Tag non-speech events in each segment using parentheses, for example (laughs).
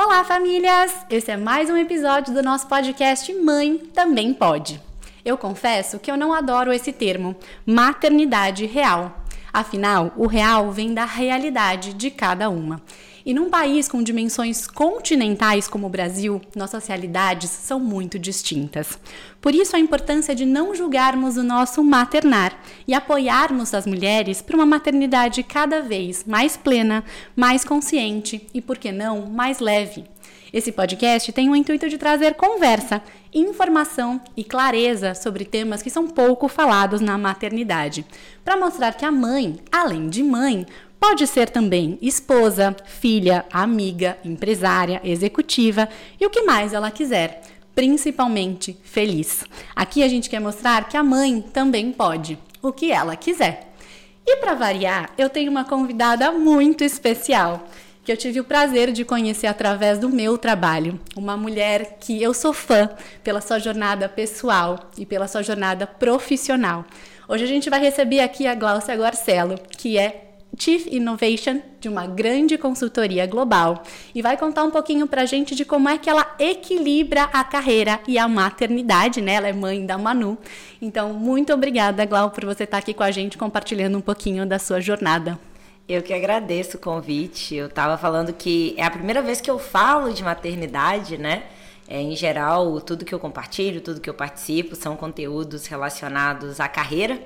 Olá, famílias! Esse é mais um episódio do nosso podcast Mãe Também Pode. Eu confesso que eu não adoro esse termo, maternidade real. Afinal, o real vem da realidade de cada uma. E num país com dimensões continentais como o Brasil, nossas realidades são muito distintas. Por isso, a importância de não julgarmos o nosso maternar e apoiarmos as mulheres para uma maternidade cada vez mais plena, mais consciente e, por que não, mais leve. Esse podcast tem o intuito de trazer conversa, informação e clareza sobre temas que são pouco falados na maternidade, para mostrar que a mãe, além de mãe, Pode ser também esposa, filha, amiga, empresária, executiva e o que mais ela quiser, principalmente feliz. Aqui a gente quer mostrar que a mãe também pode, o que ela quiser. E para variar, eu tenho uma convidada muito especial que eu tive o prazer de conhecer através do meu trabalho. Uma mulher que eu sou fã pela sua jornada pessoal e pela sua jornada profissional. Hoje a gente vai receber aqui a Glaucia Garcelo, que é Chief Innovation de uma grande consultoria global e vai contar um pouquinho para a gente de como é que ela equilibra a carreira e a maternidade, né? Ela é mãe da Manu. Então, muito obrigada, Glau, por você estar aqui com a gente compartilhando um pouquinho da sua jornada. Eu que agradeço o convite. Eu estava falando que é a primeira vez que eu falo de maternidade, né? É, em geral, tudo que eu compartilho, tudo que eu participo são conteúdos relacionados à carreira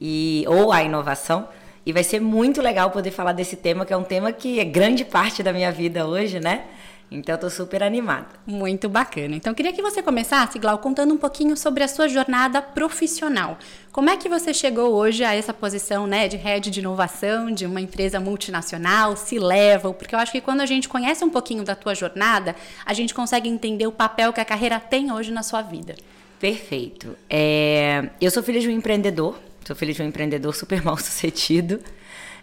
e ou à inovação. E vai ser muito legal poder falar desse tema, que é um tema que é grande parte da minha vida hoje, né? Então, eu tô super animada. Muito bacana. Então, queria que você começasse, Glau, contando um pouquinho sobre a sua jornada profissional. Como é que você chegou hoje a essa posição, né, de head de inovação de uma empresa multinacional, se level? Porque eu acho que quando a gente conhece um pouquinho da tua jornada, a gente consegue entender o papel que a carreira tem hoje na sua vida. Perfeito. É... Eu sou filha de um empreendedor, Sou filho de um empreendedor super mal (laughs) sucedido.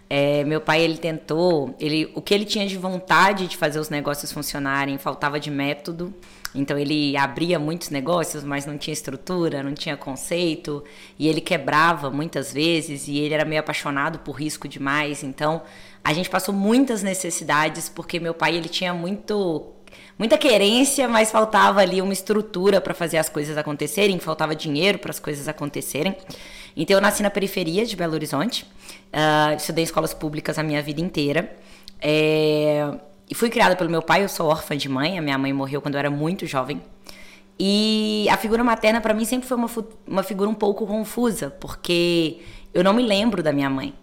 É, meu pai ele tentou, ele, o que ele tinha de vontade de fazer os negócios funcionarem faltava de método. Então ele abria muitos negócios, mas não tinha estrutura, não tinha conceito e ele quebrava muitas vezes e ele era meio apaixonado por risco demais. Então a gente passou muitas necessidades porque meu pai ele tinha muito muita querência, mas faltava ali uma estrutura para fazer as coisas acontecerem, faltava dinheiro para as coisas acontecerem. Então eu nasci na periferia de Belo Horizonte, uh, estudei em escolas públicas a minha vida inteira. É, e fui criada pelo meu pai, eu sou órfã de mãe, a minha mãe morreu quando eu era muito jovem. E a figura materna para mim sempre foi uma, uma figura um pouco confusa, porque eu não me lembro da minha mãe.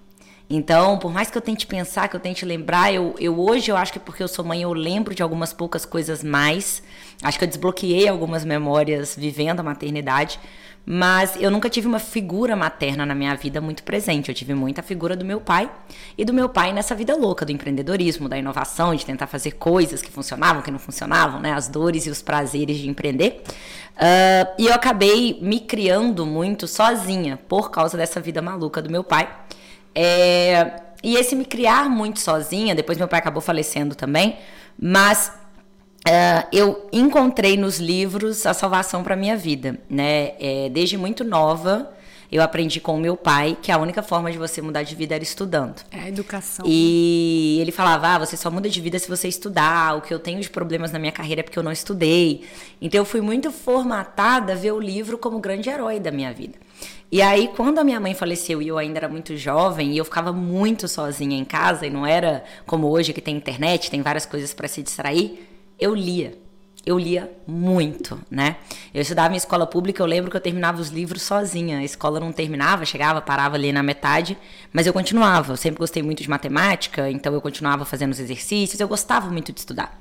Então, por mais que eu tente pensar, que eu tente lembrar, eu, eu hoje eu acho que porque eu sou mãe, eu lembro de algumas poucas coisas mais. Acho que eu desbloqueei algumas memórias vivendo a maternidade. Mas eu nunca tive uma figura materna na minha vida muito presente. Eu tive muita figura do meu pai e do meu pai nessa vida louca do empreendedorismo, da inovação, de tentar fazer coisas que funcionavam, que não funcionavam, né? As dores e os prazeres de empreender. Uh, e eu acabei me criando muito sozinha por causa dessa vida maluca do meu pai. É, e esse me criar muito sozinha, depois meu pai acabou falecendo também, mas Uh, eu encontrei nos livros a salvação para minha vida, né? É, desde muito nova, eu aprendi com o meu pai que a única forma de você mudar de vida era estudando. É a educação. E ele falava: ah, você só muda de vida se você estudar. O que eu tenho de problemas na minha carreira é porque eu não estudei. Então eu fui muito formatada a ver o livro como o grande herói da minha vida. E aí, quando a minha mãe faleceu e eu ainda era muito jovem e eu ficava muito sozinha em casa, e não era como hoje que tem internet, tem várias coisas para se distrair eu lia. Eu lia muito, né? Eu estudava em escola pública, eu lembro que eu terminava os livros sozinha. A escola não terminava, chegava, parava ali na metade, mas eu continuava. Eu sempre gostei muito de matemática, então eu continuava fazendo os exercícios, eu gostava muito de estudar.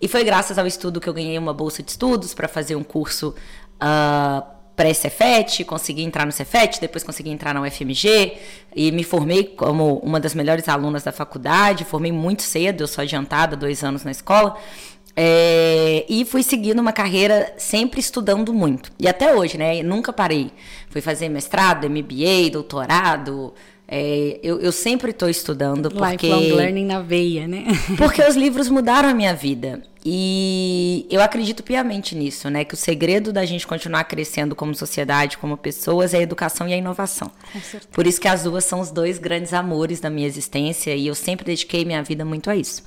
E foi graças ao estudo que eu ganhei uma bolsa de estudos para fazer um curso uh, pré-Cefet, consegui entrar no Cefet, depois consegui entrar na UFMG e me formei como uma das melhores alunas da faculdade, formei muito cedo, eu sou adiantada, dois anos na escola, é, e fui seguindo uma carreira sempre estudando muito. E até hoje, né? Nunca parei. Fui fazer mestrado, MBA, doutorado. É, eu, eu, sempre estou estudando porque... Lifelong learning na veia, né? (laughs) porque os livros mudaram a minha vida. E eu acredito piamente nisso, né? Que o segredo da gente continuar crescendo como sociedade, como pessoas, é a educação e a inovação. Por isso que as duas são os dois grandes amores da minha existência e eu sempre dediquei minha vida muito a isso.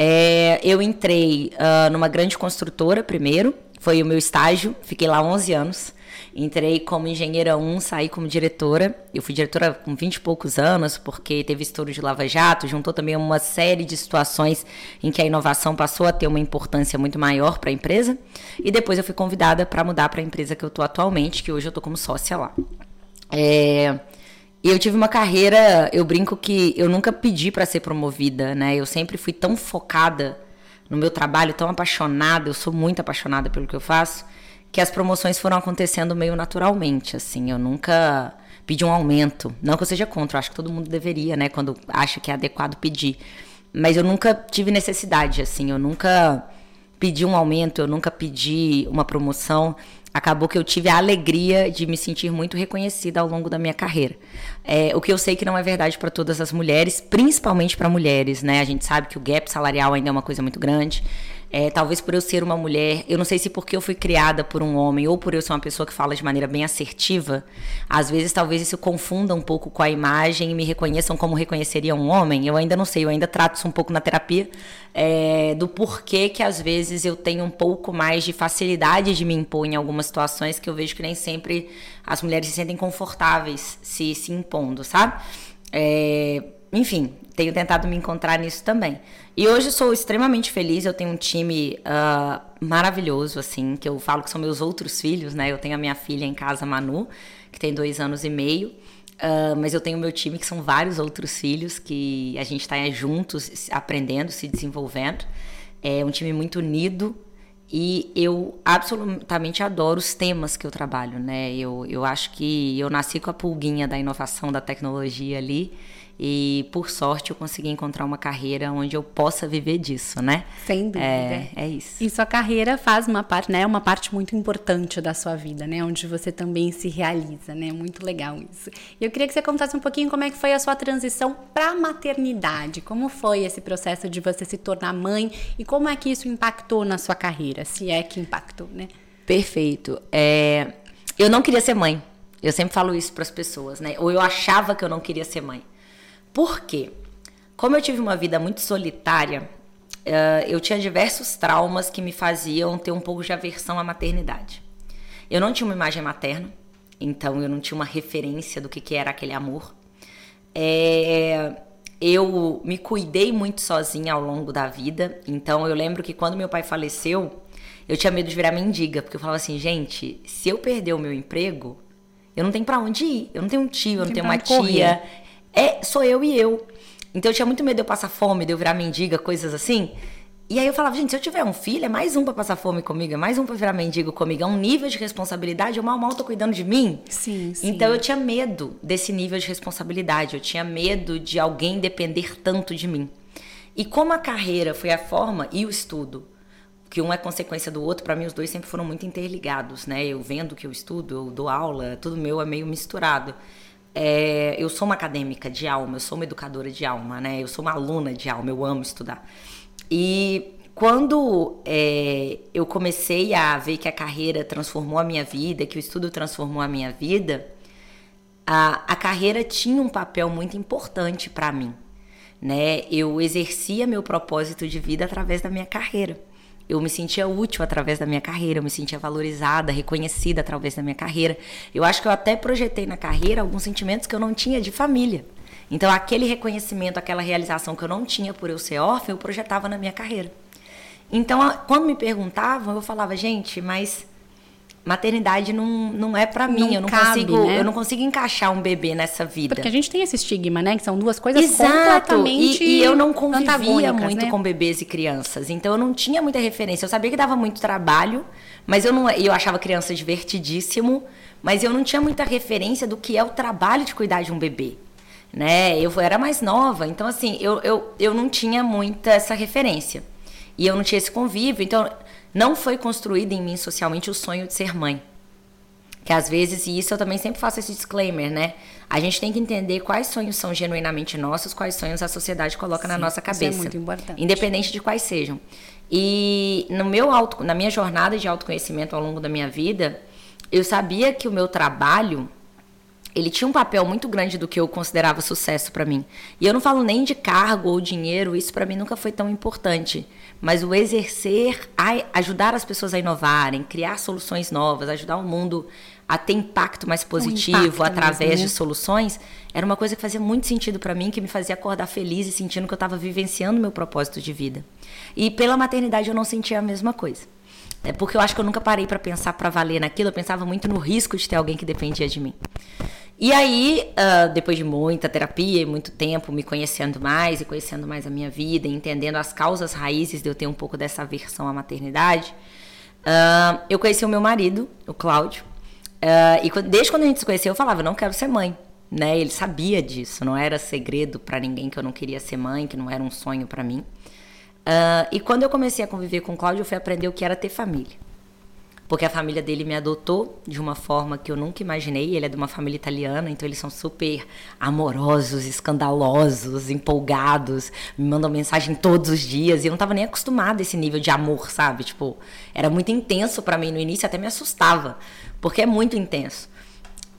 É, eu entrei uh, numa grande construtora primeiro, foi o meu estágio, fiquei lá 11 anos. Entrei como engenheira 1, saí como diretora. Eu fui diretora com 20 e poucos anos, porque teve estouro de Lava Jato, juntou também uma série de situações em que a inovação passou a ter uma importância muito maior para a empresa. E depois eu fui convidada para mudar para a empresa que eu estou atualmente, que hoje eu estou como sócia lá. É, eu tive uma carreira, eu brinco que eu nunca pedi para ser promovida, né? Eu sempre fui tão focada no meu trabalho, tão apaixonada, eu sou muito apaixonada pelo que eu faço, que as promoções foram acontecendo meio naturalmente, assim. Eu nunca pedi um aumento. Não que eu seja contra, eu acho que todo mundo deveria, né, quando acha que é adequado pedir. Mas eu nunca tive necessidade, assim. Eu nunca pedi um aumento, eu nunca pedi uma promoção acabou que eu tive a alegria de me sentir muito reconhecida ao longo da minha carreira. É, o que eu sei que não é verdade para todas as mulheres, principalmente para mulheres, né? A gente sabe que o gap salarial ainda é uma coisa muito grande. É, talvez por eu ser uma mulher, eu não sei se porque eu fui criada por um homem ou por eu ser uma pessoa que fala de maneira bem assertiva, às vezes talvez isso confunda um pouco com a imagem e me reconheçam como reconheceria um homem. Eu ainda não sei, eu ainda trato isso um pouco na terapia, é, do porquê que às vezes eu tenho um pouco mais de facilidade de me impor em algumas situações que eu vejo que nem sempre as mulheres se sentem confortáveis se, se impondo, sabe? É, enfim, tenho tentado me encontrar nisso também. E hoje sou extremamente feliz, eu tenho um time uh, maravilhoso, assim, que eu falo que são meus outros filhos, né? Eu tenho a minha filha em casa, Manu, que tem dois anos e meio. Uh, mas eu tenho meu time, que são vários outros filhos, que a gente está juntos, aprendendo, se desenvolvendo. É um time muito unido, e eu absolutamente adoro os temas que eu trabalho, né? Eu, eu acho que eu nasci com a pulguinha da inovação, da tecnologia ali. E por sorte eu consegui encontrar uma carreira onde eu possa viver disso, né? Sem dúvida. É, é isso. E sua carreira faz uma parte, né? Uma parte muito importante da sua vida, né? Onde você também se realiza, né? Muito legal isso. E eu queria que você contasse um pouquinho como é que foi a sua transição para a maternidade. Como foi esse processo de você se tornar mãe e como é que isso impactou na sua carreira, se é que impactou, né? Perfeito. É, eu não queria ser mãe. Eu sempre falo isso para as pessoas, né? Ou eu achava que eu não queria ser mãe. Por quê? Como eu tive uma vida muito solitária, uh, eu tinha diversos traumas que me faziam ter um pouco de aversão à maternidade. Eu não tinha uma imagem materna, então eu não tinha uma referência do que, que era aquele amor. É, eu me cuidei muito sozinha ao longo da vida, então eu lembro que quando meu pai faleceu, eu tinha medo de virar mendiga, porque eu falava assim, gente, se eu perder o meu emprego, eu não tenho para onde ir, eu não tenho um tio, eu não, não tenho uma tia, correr é sou eu e eu. Então eu tinha muito medo de eu passar fome, de eu virar mendiga, coisas assim. E aí eu falava, gente, se eu tiver um filho, é mais um para passar fome comigo, é mais um para virar mendigo comigo, é um nível de responsabilidade, eu mal mal tô cuidando de mim. Sim, sim. Então eu tinha medo desse nível de responsabilidade, eu tinha medo de alguém depender tanto de mim. E como a carreira foi a forma e o estudo, que um é consequência do outro, para mim os dois sempre foram muito interligados, né? Eu vendo que eu estudo, eu dou aula, tudo meu é meio misturado é, eu sou uma acadêmica de alma, eu sou uma educadora de alma, né? Eu sou uma aluna de alma, eu amo estudar. E quando é, eu comecei a ver que a carreira transformou a minha vida, que o estudo transformou a minha vida, a, a carreira tinha um papel muito importante para mim. Né? Eu exercia meu propósito de vida através da minha carreira eu me sentia útil através da minha carreira, eu me sentia valorizada, reconhecida através da minha carreira. Eu acho que eu até projetei na carreira alguns sentimentos que eu não tinha de família. Então, aquele reconhecimento, aquela realização que eu não tinha por eu ser órfã, eu projetava na minha carreira. Então, quando me perguntavam, eu falava, gente, mas maternidade não, não é para mim, eu não cabe, consigo, né? eu não consigo encaixar um bebê nessa vida. Porque a gente tem esse estigma, né, que são duas coisas Exato. completamente e, e eu não convivia muito né? com bebês e crianças, então eu não tinha muita referência. Eu sabia que dava muito trabalho, mas eu não eu achava criança divertidíssimo, mas eu não tinha muita referência do que é o trabalho de cuidar de um bebê. Né? Eu era mais nova, então assim, eu, eu, eu não tinha muita essa referência. E eu não tinha esse convívio, então não foi construído em mim socialmente o sonho de ser mãe. Que às vezes, e isso eu também sempre faço esse disclaimer, né? A gente tem que entender quais sonhos são genuinamente nossos, quais sonhos a sociedade coloca Sim, na nossa cabeça. Isso é muito importante. Independente de quais sejam. E no meu auto, na minha jornada de autoconhecimento ao longo da minha vida, eu sabia que o meu trabalho ele tinha um papel muito grande do que eu considerava sucesso para mim. E eu não falo nem de cargo ou dinheiro, isso para mim nunca foi tão importante. Mas o exercer, ajudar as pessoas a inovarem, criar soluções novas, ajudar o mundo a ter impacto mais positivo um impacto através mesmo, né? de soluções, era uma coisa que fazia muito sentido para mim, que me fazia acordar feliz e sentindo que eu estava vivenciando meu propósito de vida. E pela maternidade eu não sentia a mesma coisa. É porque eu acho que eu nunca parei para pensar para valer naquilo, eu pensava muito no risco de ter alguém que dependia de mim. E aí, uh, depois de muita terapia e muito tempo me conhecendo mais e conhecendo mais a minha vida, entendendo as causas raízes de eu ter um pouco dessa aversão à maternidade, uh, eu conheci o meu marido, o Cláudio. Uh, e desde quando a gente se conheceu, eu falava, não quero ser mãe. Né? Ele sabia disso, não era segredo para ninguém que eu não queria ser mãe, que não era um sonho para mim. e quando eu comecei a conviver com o Cláudio, eu fui aprender o que era ter família porque a família dele me adotou de uma forma que eu nunca imaginei. Ele é de uma família italiana, então eles são super amorosos, escandalosos, empolgados, me mandam mensagem todos os dias. E eu não estava nem acostumada a esse nível de amor, sabe? Tipo, era muito intenso para mim no início, até me assustava, porque é muito intenso.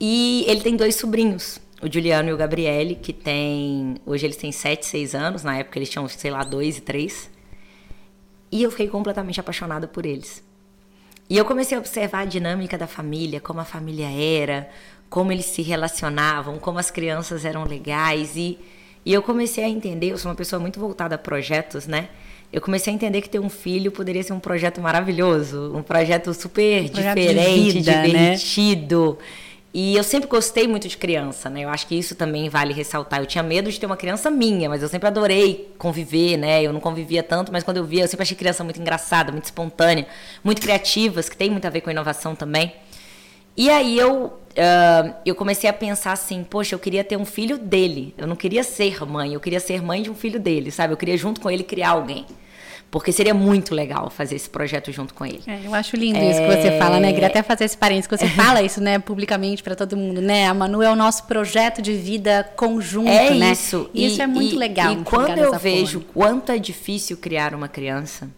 E ele tem dois sobrinhos, o Juliano e o Gabriele, que tem. Hoje eles têm 7, 6 anos, na época eles tinham, sei lá, 2 e 3. E eu fiquei completamente apaixonada por eles. E eu comecei a observar a dinâmica da família, como a família era, como eles se relacionavam, como as crianças eram legais. E, e eu comecei a entender, eu sou uma pessoa muito voltada a projetos, né? Eu comecei a entender que ter um filho poderia ser um projeto maravilhoso, um projeto super um projeto diferente, vida, né? divertido. Né? E eu sempre gostei muito de criança, né? Eu acho que isso também vale ressaltar. Eu tinha medo de ter uma criança minha, mas eu sempre adorei conviver, né? Eu não convivia tanto, mas quando eu via, eu sempre achei criança muito engraçada, muito espontânea, muito criativas, que tem muito a ver com inovação também. E aí eu, uh, eu comecei a pensar assim, poxa, eu queria ter um filho dele. Eu não queria ser mãe, eu queria ser mãe de um filho dele, sabe? Eu queria junto com ele criar alguém. Porque seria muito legal fazer esse projeto junto com ele. É, eu acho lindo é... isso que você fala, né? Queria até fazer esse parênteses, que você (laughs) fala isso, né, publicamente para todo mundo, né? A Manu é o nosso projeto de vida conjunto, é né? Isso. E, isso é muito e, legal. E quando eu vejo forma. quanto é difícil criar uma criança,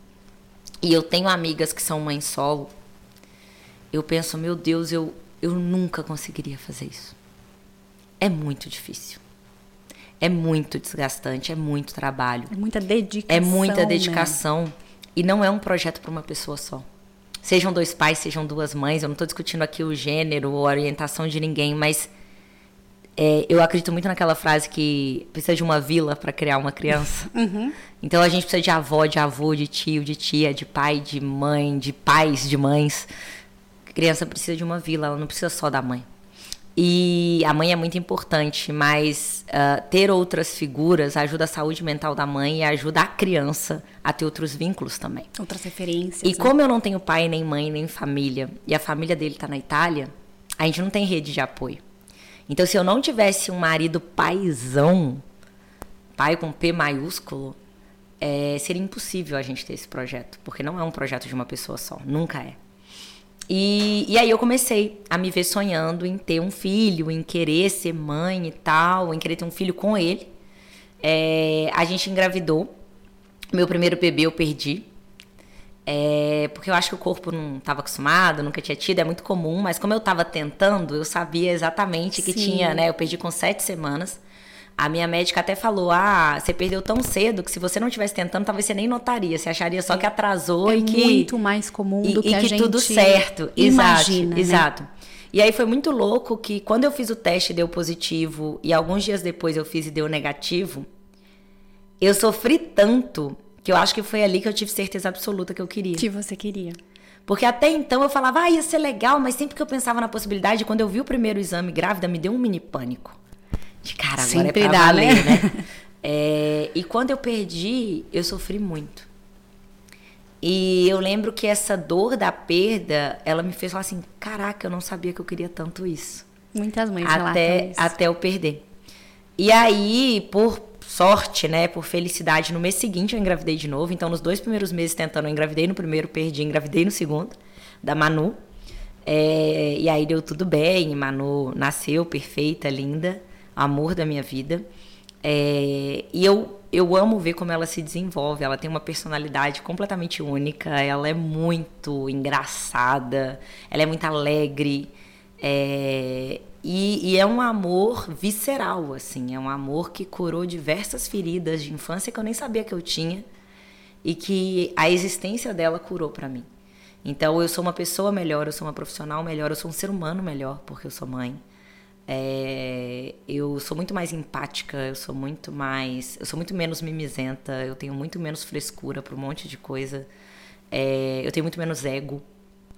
e eu tenho amigas que são mães solo, eu penso, meu Deus, eu, eu nunca conseguiria fazer isso. É muito difícil. É muito desgastante, é muito trabalho. É muita dedicação. É muita dedicação. Né? E não é um projeto para uma pessoa só. Sejam dois pais, sejam duas mães. Eu não estou discutindo aqui o gênero ou a orientação de ninguém, mas é, eu acredito muito naquela frase que precisa de uma vila para criar uma criança. (laughs) Uhum. Então a gente precisa de avó, de avô, de tio, de tia, de pai, de mãe, de pais, de mães. A criança precisa de uma vila, ela não precisa só da mãe. E a mãe é muito importante, mas uh, ter outras figuras ajuda a saúde mental da mãe e ajuda a criança a ter outros vínculos também. Outras referências. E né? como eu não tenho pai, nem mãe, nem família, e a família dele está na Itália, a gente não tem rede de apoio. Então, se eu não tivesse um marido paizão, pai com P maiúsculo, é, seria impossível a gente ter esse projeto, porque não é um projeto de uma pessoa só, nunca é. E, e aí eu comecei a me ver sonhando em ter um filho, em querer ser mãe e tal, em querer ter um filho com ele. É, a gente engravidou. Meu primeiro bebê eu perdi. É, porque eu acho que o corpo não estava acostumado, nunca tinha tido, é muito comum, mas como eu estava tentando, eu sabia exatamente que Sim. tinha, né? Eu perdi com sete semanas. A minha médica até falou: ah, você perdeu tão cedo que se você não estivesse tentando, talvez você nem notaria. Você acharia só que atrasou é e que. muito mais comum e, do que e a que gente tudo certo. Imagina, exato, né? exato. E aí foi muito louco que quando eu fiz o teste deu positivo e alguns dias depois eu fiz e deu negativo, eu sofri tanto que eu acho que foi ali que eu tive certeza absoluta que eu queria. Que você queria. Porque até então eu falava, ah, ia ser legal, mas sempre que eu pensava na possibilidade, quando eu vi o primeiro exame grávida, me deu um mini pânico de cara, agora Sempre é pra dá, valer, né? né? (laughs) É, e quando eu perdi, eu sofri muito. E eu lembro que essa dor da perda, ela me fez falar assim: caraca, eu não sabia que eu queria tanto isso. Muitas mães até isso. Até eu perder. E aí, por sorte, né, por felicidade, no mês seguinte eu engravidei de novo. Então, nos dois primeiros meses tentando, eu engravidei no primeiro, perdi, engravidei no segundo, da Manu. É, e aí deu tudo bem, Manu nasceu perfeita, linda amor da minha vida. É, e eu, eu amo ver como ela se desenvolve. Ela tem uma personalidade completamente única. Ela é muito engraçada. Ela é muito alegre. É, E, e, é um amor visceral, assim. É um amor que curou diversas feridas de infância que eu nem sabia que eu tinha e que a existência dela curou para mim. Então eu sou uma pessoa melhor, eu sou uma profissional melhor, eu sou um ser humano melhor porque eu sou mãe. É, eu sou muito mais empática, eu sou muito mais, eu sou muito menos mimizenta, eu tenho muito menos frescura para um monte de coisa. É, eu tenho muito menos ego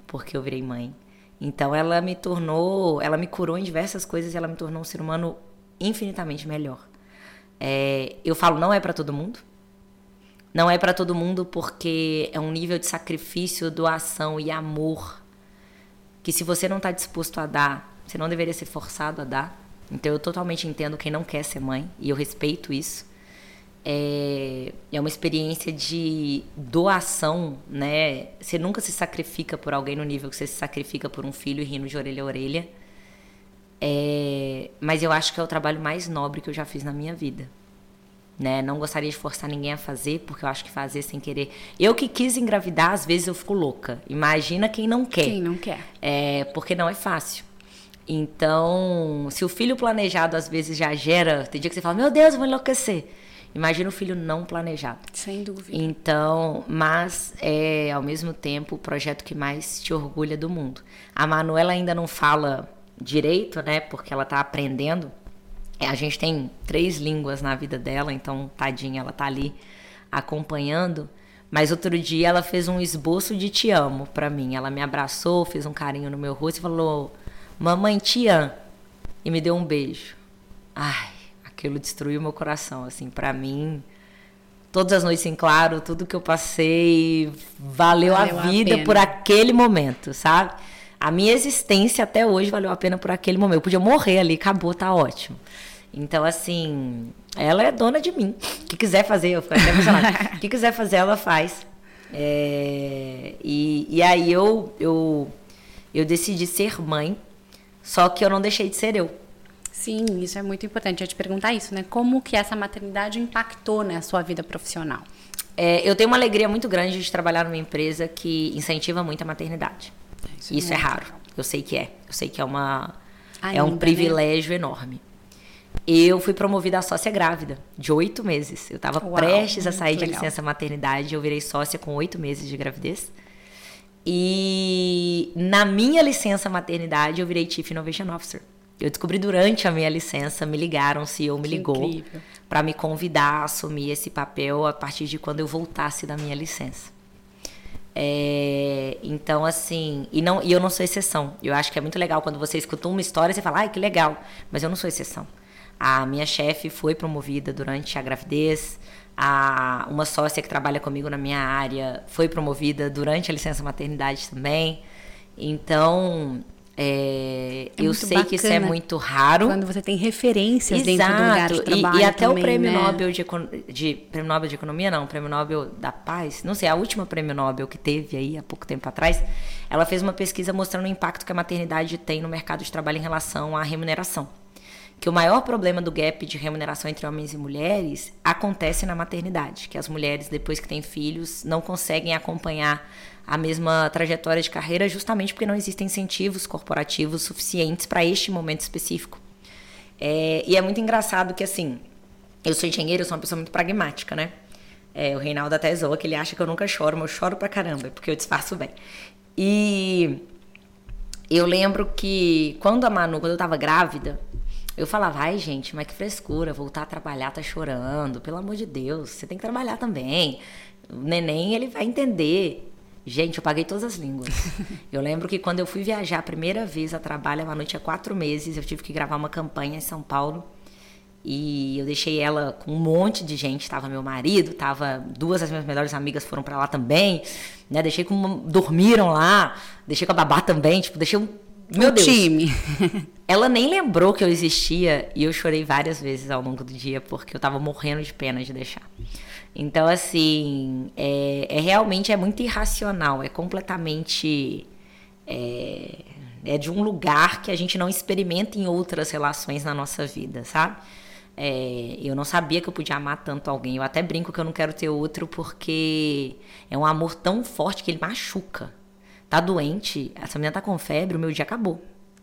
porque eu virei mãe. Então ela me tornou, ela me curou em diversas coisas e ela me tornou um ser humano infinitamente melhor. É, eu falo não é para todo mundo, não é para todo mundo porque é um nível de sacrifício, doação e amor que se você não está disposto a dar, você não deveria ser forçado a dar. Então eu totalmente entendo quem não quer ser mãe e eu respeito isso. É, é uma experiência de doação, né? Você nunca se sacrifica por alguém no nível que você se sacrifica por um filho rindo de orelha a orelha. É, mas eu acho que é o trabalho mais nobre que eu já fiz na minha vida né? Não gostaria de forçar ninguém a fazer, porque eu acho que fazer sem querer. Eu que quis engravidar, às vezes eu fico louca. Imagina quem não quer. Quem não quer. É, porque não é fácil. Então, se o filho planejado às vezes já gera, tem dia que você fala: "Meu Deus, eu vou enlouquecer". Imagina o filho não planejado. Sem dúvida. Então, mas é ao mesmo tempo o projeto que mais te orgulha do mundo. A Manuela ainda não fala direito, né? Porque ela está aprendendo é, a gente tem três línguas na vida dela, então tadinha, ela tá ali acompanhando. Mas outro dia ela fez um esboço de te amo para mim. Ela me abraçou, fez um carinho no meu rosto e falou: "Mamãe, amo". E me deu um beijo. Ai, aquilo destruiu meu coração, assim, para mim. Todas as noites em claro, tudo que eu passei, valeu, valeu a vida a por aquele momento, sabe? A minha existência até hoje valeu a pena por aquele momento. Eu podia morrer ali, acabou, tá ótimo. Então, assim, ela é dona de mim. O que quiser fazer, eu fico até emocionada. O (laughs) que quiser fazer, ela faz. É, e, e aí eu, eu, eu decidi ser mãe, só que eu não deixei de ser eu. Sim, isso é muito importante. Eu te perguntar isso, né? Como que essa maternidade impactou na né, sua vida profissional? É, eu tenho uma alegria muito grande de trabalhar numa empresa que incentiva muito a maternidade. Isso, isso é, é raro. Eu sei que é. Eu sei que é uma Ainda, é um né? privilégio né? enorme eu fui promovida a sócia grávida, de oito meses. Eu estava prestes a sair de licença maternidade, eu virei sócia com oito meses de gravidez. E na minha licença maternidade, eu virei Chief Innovation Officer. Eu descobri durante a minha licença, me ligaram, o CEO me ligou para me convidar a assumir esse papel a partir de quando eu voltasse da minha licença. É, então, assim, e, não, e eu não sou exceção. Eu acho que é muito legal quando você escuta uma história e você fala, ai, que legal, mas eu não sou exceção. A minha chefe foi promovida durante a gravidez. A, uma sócia que trabalha comigo na minha área foi promovida durante a licença maternidade também. Então, é, é eu sei que isso é muito raro. Quando você tem referências Exato. dentro do lugar de trabalho. E, e até também, o prêmio né? Nobel de, de, Prêmio Nobel de Economia, não, Prêmio Nobel da Paz, não sei, a última prêmio Nobel que teve aí há pouco tempo atrás, ela fez uma pesquisa mostrando o impacto que a maternidade tem no mercado de trabalho em relação à remuneração que o maior problema do gap de remuneração entre homens e mulheres acontece na maternidade, que as mulheres depois que têm filhos não conseguem acompanhar a mesma trajetória de carreira justamente porque não existem incentivos corporativos suficientes para este momento específico. É, e é muito engraçado que assim, eu sou engenheiro, eu sou uma pessoa muito pragmática, né? É, o Reinaldo até zoa que ele acha que eu nunca choro, mas eu choro pra caramba, porque eu disfarço bem. E eu lembro que quando a Manu, quando eu tava grávida, eu falava, ai gente, mas que frescura, voltar a trabalhar, tá chorando, pelo amor de Deus, você tem que trabalhar também. O neném, ele vai entender. Gente, eu paguei todas as línguas. (laughs) eu lembro que quando eu fui viajar a primeira vez a trabalho, a noite há quatro meses, eu tive que gravar uma campanha em São Paulo. E eu deixei ela com um monte de gente. Tava meu marido, tava duas das minhas melhores amigas foram para lá também, né? Deixei com uma, dormiram lá, deixei com a babá também, tipo, deixei um meu Deus. time. (laughs) Ela nem lembrou que eu existia e eu chorei várias vezes ao longo do dia porque eu tava morrendo de pena de deixar. Então, assim, é, é realmente é muito irracional, é completamente. É, é, de um lugar que a gente não experimenta em outras relações na nossa vida, sabe? É, eu não sabia que eu podia amar tanto alguém. Eu até brinco que eu não quero ter outro porque é um amor tão forte que ele machuca tá doente, essa menina tá com febre, o meu dia acabou.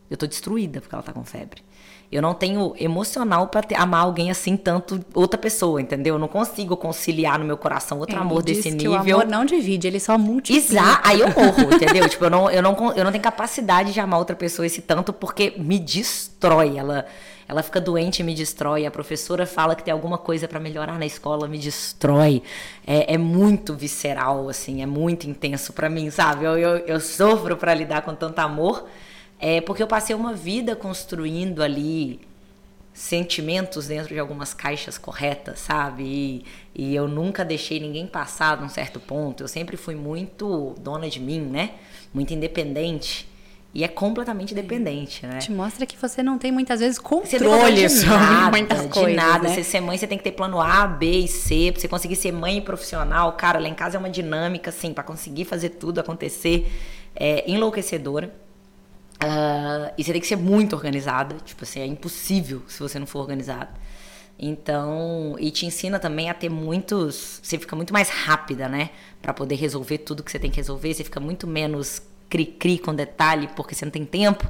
Eu tô destruída porque ela tá com febre. Eu não tenho emocional para amar alguém assim tanto outra pessoa, entendeu? Eu não consigo conciliar no meu coração outro Ele amor desse que nível. o amor não divide, ele só multiplica. Exato, aí eu morro, entendeu? tipo, eu não, eu, não, eu não tenho capacidade de amar outra pessoa esse tanto porque me destrói. Ela, ela fica doente e me destrói. A professora fala que tem alguma coisa pra melhorar na escola, me destrói. É, é muito visceral, assim, é muito intenso pra mim, sabe? Eu, eu, eu sofro pra lidar com tanto amor. É porque eu passei uma vida construindo ali sentimentos dentro de algumas caixas corretas, sabe? E, e eu nunca deixei ninguém passar de um certo ponto. Eu sempre fui muito dona de mim, né? Muito independente. E é completamente dependente, né? Te mostra que você não tem muitas vezes controle de sobre nada, muitas de coisas. nada. né? Você ser mãe, você tem que ter plano A, B e C. Pra você conseguir ser mãe profissional. Cara, lá em casa é uma dinâmica, assim, pra conseguir fazer tudo acontecer. É enlouquecedora. Ah, e você tem que ser muito organizada. Tipo assim, é impossível se você não for organizada. Então, e te ensina também a ter muitos. Você fica muito mais rápida, né? Pra poder resolver tudo que você tem que resolver. Você fica muito menos cri-cri com detalhe, porque você não tem tempo.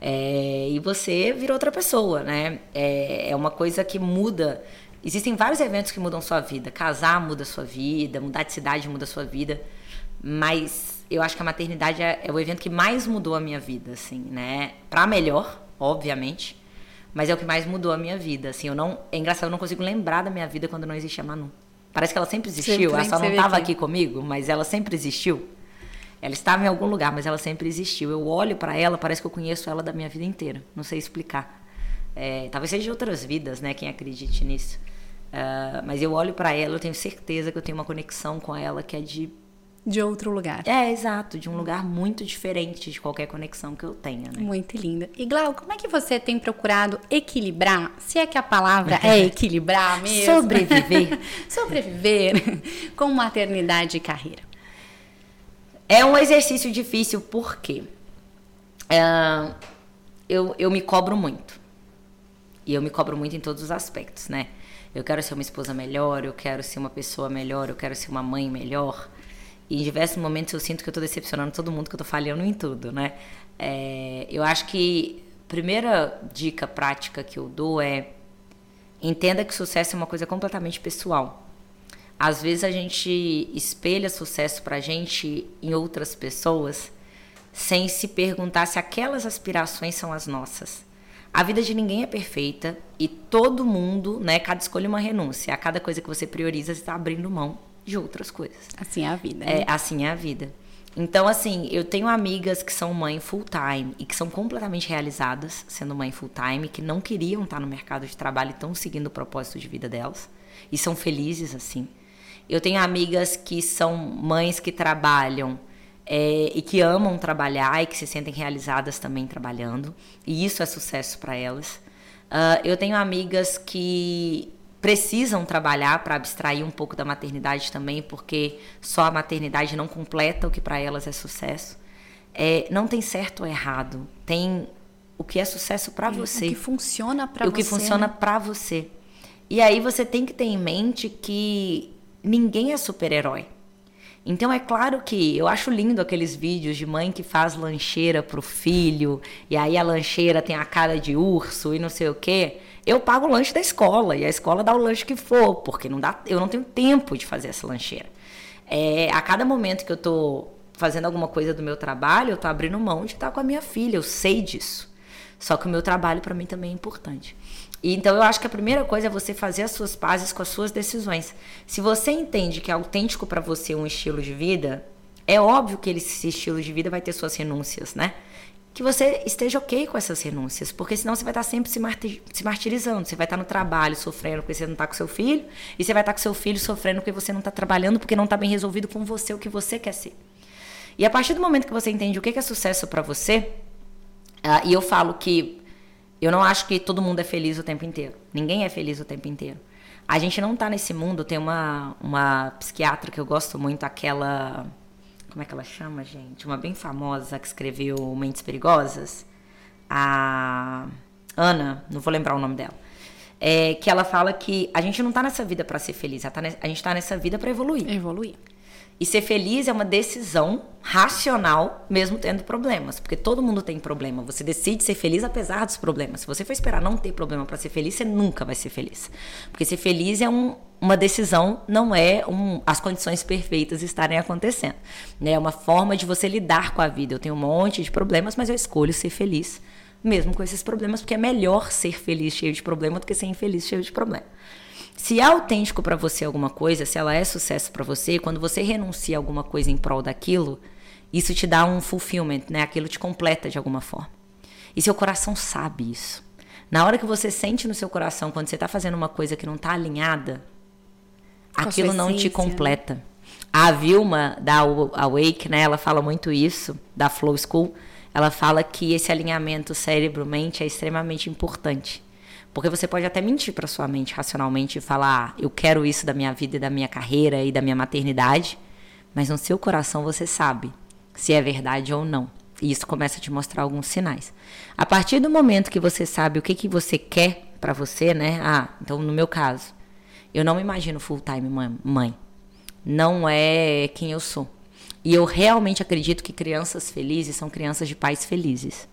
É, e você vira outra pessoa, né? É, é uma coisa que muda. Existem vários eventos que mudam sua vida. Casar muda sua vida, mudar de cidade muda sua vida. Mas eu acho que a maternidade é, é o evento que mais mudou a minha vida, assim, né? Pra melhor, obviamente. Mas é o que mais mudou a minha vida, assim. Eu não, é engraçado, eu não consigo lembrar da minha vida quando não existia a Manu. Parece que ela sempre existiu, Sempre ela só não estava aqui. aqui comigo, mas ela sempre existiu. Ela estava em algum lugar, mas ela sempre existiu. Eu olho pra ela, parece que eu conheço ela da minha vida inteira. Não sei explicar. É, talvez seja de outras vidas, né? Quem acredite nisso. Ah, mas eu olho pra ela, eu tenho certeza que eu tenho uma conexão com ela que é de De outro lugar. é, exato, de um lugar muito diferente de qualquer conexão que eu tenha, né? Muito linda. E Glau, como é que você tem procurado equilibrar? Se é que a palavra é (laughs) equilibrar mesmo. Sobreviver. (laughs) Sobreviver com maternidade e carreira. É um exercício difícil porque é, eu, eu me cobro muito. E eu me cobro muito em todos os aspectos, né? Eu quero ser uma esposa melhor, eu quero ser uma pessoa melhor, eu quero ser uma mãe melhor. E em diversos momentos eu sinto que eu tô decepcionando todo mundo, que eu tô falhando em tudo, né? É, eu acho que a primeira dica prática que eu dou é entenda que sucesso é uma coisa completamente pessoal. Às vezes a gente espelha sucesso pra gente em outras pessoas sem se perguntar se aquelas aspirações são as nossas. A vida de ninguém é perfeita e todo mundo, né, cada escolha é uma renúncia. A cada coisa que você prioriza, você está abrindo mão de outras coisas. Assim é a vida. né? É, assim é a vida. Então, assim, eu tenho amigas que são mãe full time e que são completamente realizadas sendo mãe full time, que não queriam estar no mercado de trabalho e estão seguindo o propósito de vida delas e são felizes assim. Eu tenho amigas que são mães que trabalham é, e que amam trabalhar e que se sentem realizadas também trabalhando, e isso é sucesso para elas. Ah, eu tenho amigas que precisam trabalhar para abstrair um pouco da maternidade também, porque só a maternidade não completa o que para elas é sucesso. É, não tem certo ou errado, tem o que é sucesso para você O que funciona pra o que você, funciona né? pra você. E aí você tem que ter em mente que ninguém é super-herói. Então é claro que eu acho lindo aqueles vídeos de mãe que faz lancheira pro filho, e aí a lancheira tem a cara de urso e não sei o quê. Eu pago o lanche da escola e a escola dá o lanche que for, porque não dá, eu não tenho tempo de fazer essa lancheira. É, a cada momento que eu tô fazendo alguma coisa do meu trabalho, eu tô abrindo mão de estar com a minha filha, eu sei disso. Só que o meu trabalho para mim também é importante. Então eu acho que a primeira coisa é você fazer as suas pazes com as suas decisões. Se você entende que é autêntico para você um estilo de vida, é óbvio que esse estilo de vida vai ter suas renúncias, né? Que você esteja ok com essas renúncias, porque senão você vai estar sempre se, marti- se martirizando. Você vai estar no trabalho sofrendo porque você não está com seu filho, e você vai estar com seu filho sofrendo porque você não está trabalhando, porque não está bem resolvido com você o que você quer ser. E a partir do momento que você entende o que é sucesso para você, ah, e eu falo que eu não acho que todo mundo é feliz o tempo inteiro. Ninguém é feliz o tempo inteiro. A gente não tá nesse mundo. Tem uma, uma psiquiatra que eu gosto muito, aquela. Como é que ela chama, gente? Uma bem famosa que escreveu Mentes Perigosas. A Ana, não vou lembrar o nome dela. É, que ela fala que a gente não tá nessa vida para ser feliz, a, tá a gente tá nessa vida para evoluir. Evoluir. E ser feliz é uma decisão racional, mesmo tendo problemas. Porque todo mundo tem problema. Você decide ser feliz apesar dos problemas. Se você for esperar não ter problema para ser feliz, você nunca vai ser feliz. Porque ser feliz é um, uma decisão, não é um, as condições perfeitas estarem acontecendo. Né? É uma forma de você lidar com a vida. Eu tenho um monte de problemas, mas eu escolho ser feliz mesmo com esses problemas, porque é melhor ser feliz cheio de problema do que ser infeliz cheio de problema. Se é autêntico para você alguma coisa, se ela é sucesso para você, quando você renuncia a alguma coisa em prol daquilo, isso te dá um fulfillment, né? Aquilo te completa de alguma forma. E seu coração sabe isso. Na hora que você sente no seu coração, quando você está fazendo uma coisa que não está alinhada, Com aquilo não te né? completa. A Vilma da Awake, né? Ela fala muito isso, da Flow School ela fala que esse alinhamento cérebro-mente é extremamente importante. Porque você pode até mentir para sua mente racionalmente e falar, ah, eu quero isso da minha vida e da minha carreira e da minha maternidade, mas no seu coração você sabe se é verdade ou não. E isso começa a te mostrar alguns sinais. A partir do momento que você sabe o que, que você quer para você, né? Ah, então no meu caso, eu não me imagino full time mãe. Não é quem eu sou. E eu realmente acredito que crianças felizes são crianças de pais felizes.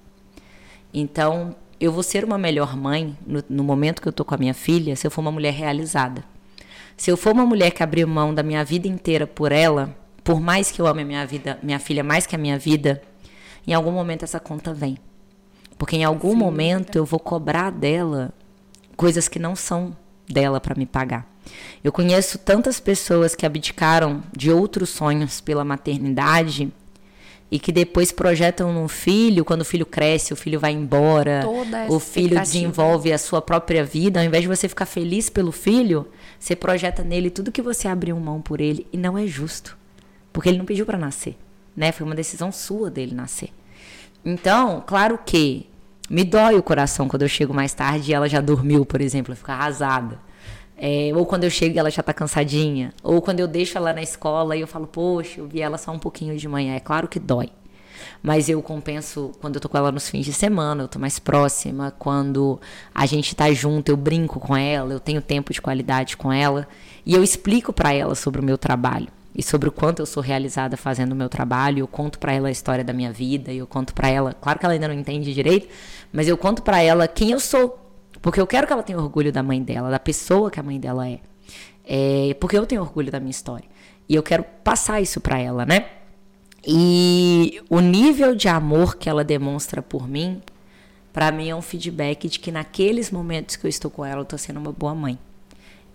Então, eu vou ser uma melhor mãe no, no, momento que eu tô com a minha filha se eu for uma mulher realizada. Se eu for uma mulher que abriu mão da minha vida inteira por ela, por mais que eu ame a minha vida, minha filha mais que a minha vida, em algum momento essa conta vem. Porque em algum Sim, momento eu vou cobrar dela coisas que não são dela para me pagar. Eu conheço tantas pessoas que abdicaram de outros sonhos pela maternidade e que depois projetam num filho, quando o filho cresce, o filho vai embora, o filho desenvolve a sua própria vida, ao invés de você ficar feliz pelo filho, você projeta nele tudo que você abriu mão por ele e não é justo, porque ele não pediu para nascer, né? Foi uma decisão sua dele nascer. Então, claro que me dói o coração quando eu chego mais tarde e ela já dormiu, por exemplo, eu fico arrasada. É, ou quando eu chego e ela já tá cansadinha. Ou quando eu deixo ela na escola e eu falo, poxa, eu vi ela só um pouquinho de manhã. É claro que dói. Mas eu compenso quando eu tô com ela nos fins de semana, eu tô mais próxima. Quando a gente tá junto, eu brinco com ela, eu tenho tempo de qualidade com ela. E eu explico para ela sobre o meu trabalho e sobre o quanto eu sou realizada fazendo o meu trabalho. Eu conto para ela a história da minha vida, eu conto para ela, claro que ela ainda não entende direito, mas eu conto para ela quem eu sou, porque eu quero que ela tenha orgulho da mãe dela, da pessoa que a mãe dela é. é porque eu tenho orgulho da minha história. E eu quero passar isso para ela, né? E o nível de amor que ela demonstra por mim, para mim é um feedback de que naqueles momentos que eu estou com ela, eu tô sendo uma boa mãe.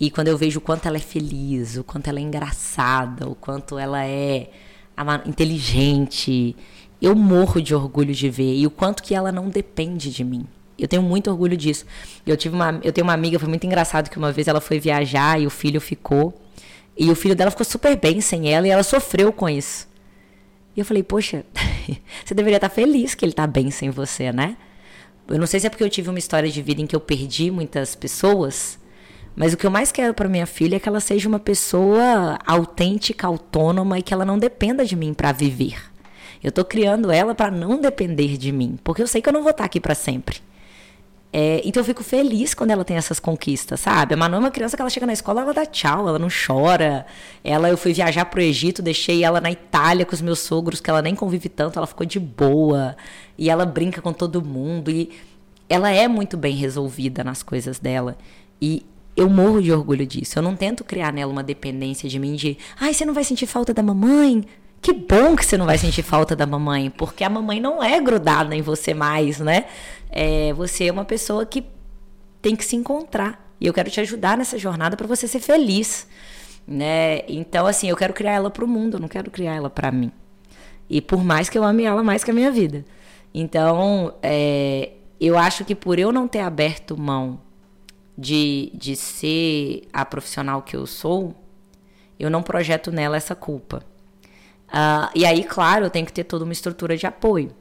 E quando eu vejo o quanto ela é feliz, o quanto ela é engraçada, o quanto ela é inteligente, eu morro de orgulho de ver e o quanto que ela não depende de mim. Eu tenho muito orgulho disso. Eu tive uma, eu tenho uma amiga, foi muito engraçado que uma vez ela foi viajar e o filho ficou. E o filho dela ficou super bem sem ela e ela sofreu com isso. E eu falei, poxa, (laughs) você deveria estar feliz que ele está bem sem você, né? Eu não sei se é porque eu tive uma história de vida em que eu perdi muitas pessoas, mas o que eu mais quero para minha filha é que ela seja uma pessoa autêntica, autônoma e que ela não dependa de mim para viver. Eu tô criando ela para não depender de mim, porque eu sei que eu não vou estar tá aqui para sempre. É, então eu fico feliz quando ela tem essas conquistas, sabe? A Manu é uma criança que ela chega na escola, ela dá tchau, ela não chora. Ela, eu fui viajar pro Egito, deixei ela na Itália com os meus sogros, que ela nem convive tanto, ela ficou de boa. E ela brinca com todo mundo. E ela é muito bem resolvida nas coisas dela. E eu morro de orgulho disso. Eu não tento criar nela uma dependência de mim de, ai, você não vai sentir falta da mamãe? Que bom que você não vai sentir falta da mamãe, porque a mamãe não é grudada em você mais, né? É, você é uma pessoa que tem que se encontrar. E eu quero te ajudar nessa jornada para você ser feliz. Né? Então, assim, eu quero criar ela para o mundo, eu não quero criar ela para mim. E por mais que eu ame ela mais que a minha vida. Então, é, eu acho que por eu não ter aberto mão de, de ser a profissional que eu sou, eu não projeto nela essa culpa. Uh, e aí, claro, tenho que ter toda uma estrutura de apoio.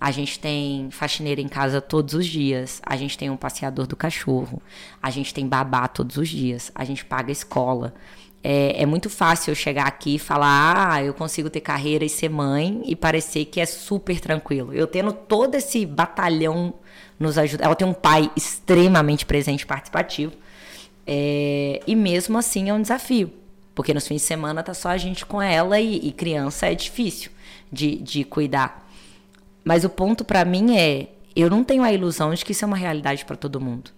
A gente tem faxineira em casa todos os dias, a gente tem um passeador do cachorro, a gente tem babá todos os dias, a gente paga escola. É, é, muito fácil eu chegar aqui e falar, ah, eu consigo ter carreira e ser mãe e parecer que é super tranquilo. Eu tendo todo esse batalhão nos ajuda. Ela tem um pai extremamente presente e participativo. É, e mesmo assim é um desafio. Porque nos fins de semana tá só a gente com ela e, e criança é difícil de, de cuidar. Mas o ponto para mim é, eu não tenho a ilusão de que isso é uma realidade para todo mundo.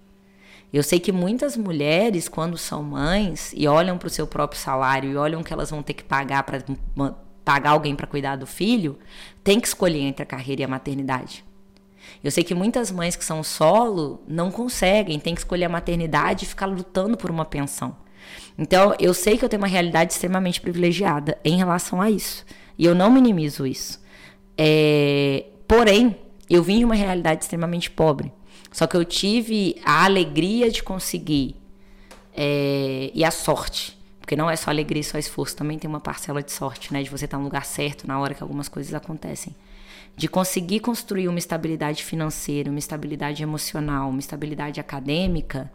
Eu sei que muitas mulheres, quando são mães e olham para o seu próprio salário e olham que elas vão ter que pagar para pagar alguém para cuidar do filho, tem que escolher entre a carreira e a maternidade. Eu sei que muitas mães que são solo não conseguem, tem que escolher a maternidade e ficar lutando por uma pensão. Então, eu sei que eu tenho uma realidade extremamente privilegiada em relação a isso. E eu não minimizo isso. É, porém, eu vim de uma realidade extremamente pobre. Só que eu tive a alegria de conseguir é, e a sorte. Porque não é só alegria e só esforço, também tem uma parcela de sorte, né? De você estar no lugar certo na hora que algumas coisas acontecem. De conseguir construir uma estabilidade financeira, uma estabilidade emocional, uma estabilidade acadêmica,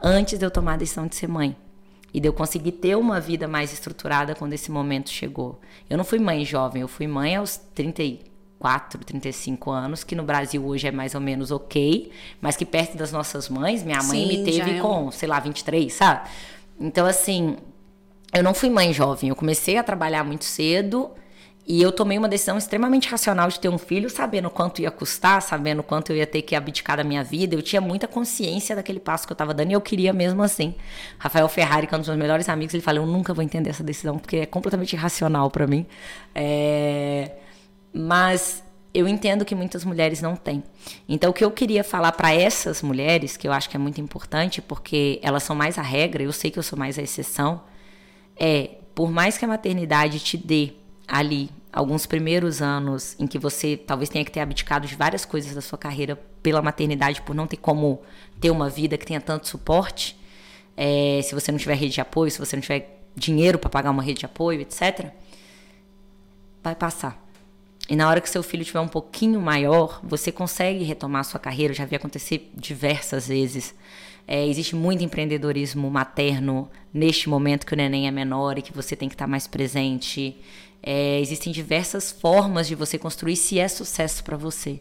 antes de eu tomar a decisão de ser mãe. E de eu conseguir ter uma vida mais estruturada quando esse momento chegou. Eu não fui mãe jovem, eu fui mãe aos 30 34, 35 anos, que no Brasil hoje é mais ou menos ok, mas que perto das nossas mães, minha mãe Sim, me teve é com, sei lá, 23, sabe? Então, assim, eu não fui mãe jovem, eu comecei a trabalhar muito cedo e eu tomei uma decisão extremamente racional de ter um filho, sabendo quanto ia custar, sabendo quanto eu ia ter que abdicar da minha vida. Eu tinha muita consciência daquele passo que eu estava dando e eu queria mesmo assim. Rafael Ferrari, que é um dos meus melhores amigos, ele fala: Eu nunca vou entender essa decisão porque é completamente irracional para mim. É mas eu entendo que muitas mulheres não têm. Então, o que eu queria falar para essas mulheres, que eu acho que é muito importante, porque elas são mais a regra, eu sei que eu sou mais a exceção, é, por mais que a maternidade te dê ali alguns primeiros anos em que você talvez tenha que ter abdicado de várias coisas da sua carreira pela maternidade, por não ter como ter uma vida que tenha tanto suporte, é, se você não tiver rede de apoio, se você não tiver dinheiro para pagar uma rede de apoio, etc., vai passar e na hora que seu filho tiver um pouquinho maior, você consegue retomar a sua carreira. Eu já vi acontecer diversas vezes. É, existe muito empreendedorismo materno neste momento que o neném é menor e que você tem que estar mais presente. É, existem diversas formas de você construir se é sucesso para você.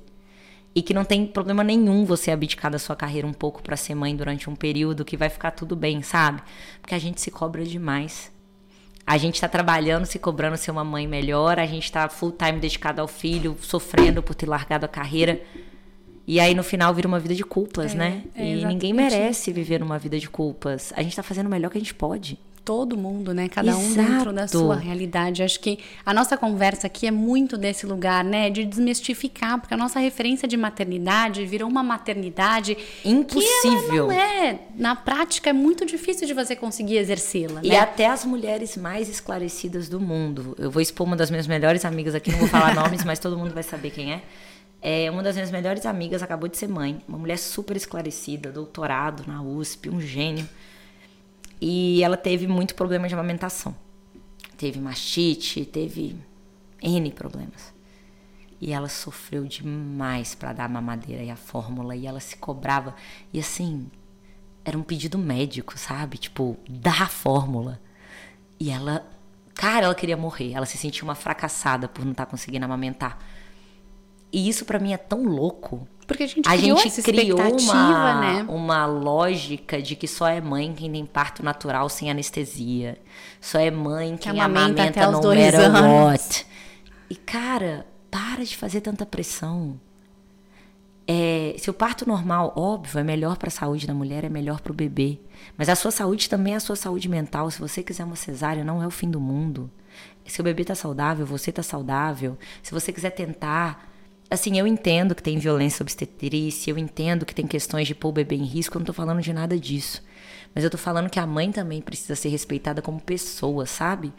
E que não tem problema nenhum você abdicar da sua carreira um pouco para ser mãe durante um período que vai ficar tudo bem, sabe? Porque a gente se cobra demais. A gente está trabalhando, se cobrando ser uma mãe melhor, a gente está full time dedicado ao filho, sofrendo por ter largado a carreira. E aí no final vira uma vida de culpas, é, né? É, e ninguém merece viver uma vida de culpas. A gente está fazendo o melhor que a gente pode todo mundo, né? Cada Exato. um dentro da sua realidade. Acho que a nossa conversa aqui é muito desse lugar, né? De desmistificar, porque a nossa referência de maternidade virou uma maternidade impossível. não é, na prática é muito difícil de você conseguir exercê-la. E né? até as mulheres mais esclarecidas do mundo. Eu vou expor uma das minhas melhores amigas aqui, não vou falar nomes, mas todo mundo vai saber quem é. É, uma das minhas melhores amigas acabou de ser mãe, uma mulher super esclarecida, doutorado na USP, um gênio. E ela teve muito problema de amamentação. Teve mastite, teve N problemas. E ela sofreu demais para dar a mamadeira e a fórmula. E ela se cobrava. E assim, era um pedido médico, sabe? Tipo, dá a fórmula. E ela, cara, ela queria morrer. Ela se sentia uma fracassada por não estar tá conseguindo amamentar. E isso para mim é tão louco. Porque a gente a criou, gente criou uma, né? uma lógica de que só é mãe quem tem parto natural sem anestesia. Só é mãe quem que amamenta, amamenta no matter what. E cara, para de fazer tanta pressão. É, se o parto normal, óbvio, é melhor para a saúde da mulher, é melhor para o bebê. Mas a sua saúde também é a sua saúde mental. Se você quiser uma cesárea, não é o fim do mundo. Se o bebê está saudável, você está saudável. Se você quiser tentar, assim, eu entendo que tem violência obstetrícia, eu entendo que tem questões de pôr o bebê em risco, eu não tô falando de nada disso. Mas eu tô falando que a mãe também precisa ser respeitada como pessoa, sabe?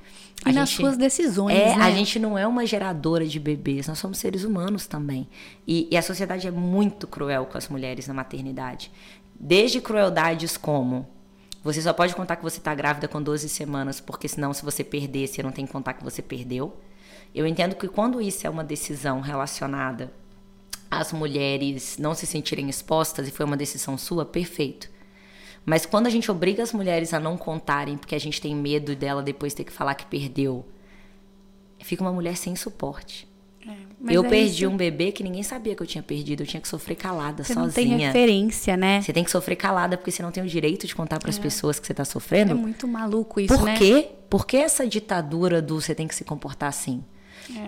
A e nas suas decisões, é, né? A gente não é uma geradora de bebês, nós somos seres humanos também. E, e a sociedade é muito cruel com as mulheres na maternidade. Desde crueldades como você só pode contar que você está grávida com 12 semanas, porque senão, se você perder, você não tem que contar que você perdeu. Eu entendo que quando isso é uma decisão relacionada às mulheres não se sentirem expostas e foi uma decisão sua, perfeito. Mas quando a gente obriga as mulheres a não contarem porque a gente tem medo dela depois ter que falar que perdeu, fica uma mulher sem suporte. É, eu é perdi isso. um bebê que ninguém sabia que eu tinha perdido. Eu tinha que sofrer calada, você sozinha. Não tem referência, né? Você tem que sofrer calada porque você não tem o direito de contar para as é. pessoas que você está sofrendo. É muito maluco isso, Por né? Por quê? por que essa ditadura do você tem que se comportar assim?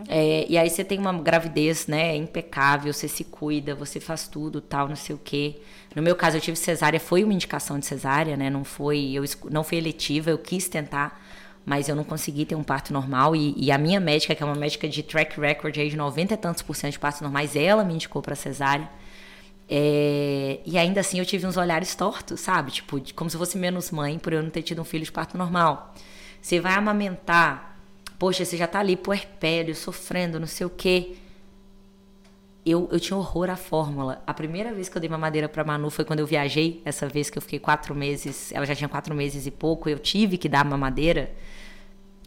É. É, e aí você tem uma gravidez, né, impecável, você se cuida, você faz tudo, tal, não sei o quê. No meu caso, eu tive cesárea, foi uma indicação de cesárea, né? Não foi, eu não foi eletiva, eu quis tentar, mas eu não consegui ter um parto normal. E, e a minha médica, que é uma médica de track record aí de 90 e tantos por cento de partos normais, ela me indicou para cesárea. É, e ainda assim eu tive uns olhares tortos, sabe? Tipo, como se fosse menos mãe por eu não ter tido um filho de parto normal. Você vai amamentar, poxa, você já tá ali puerpério, sofrendo, não sei o quê eu, eu tinha horror à fórmula. A primeira vez que eu dei mamadeira para Manu foi quando eu viajei, essa vez que eu fiquei quatro meses, ela já tinha quatro meses e pouco, eu tive que dar mamadeira.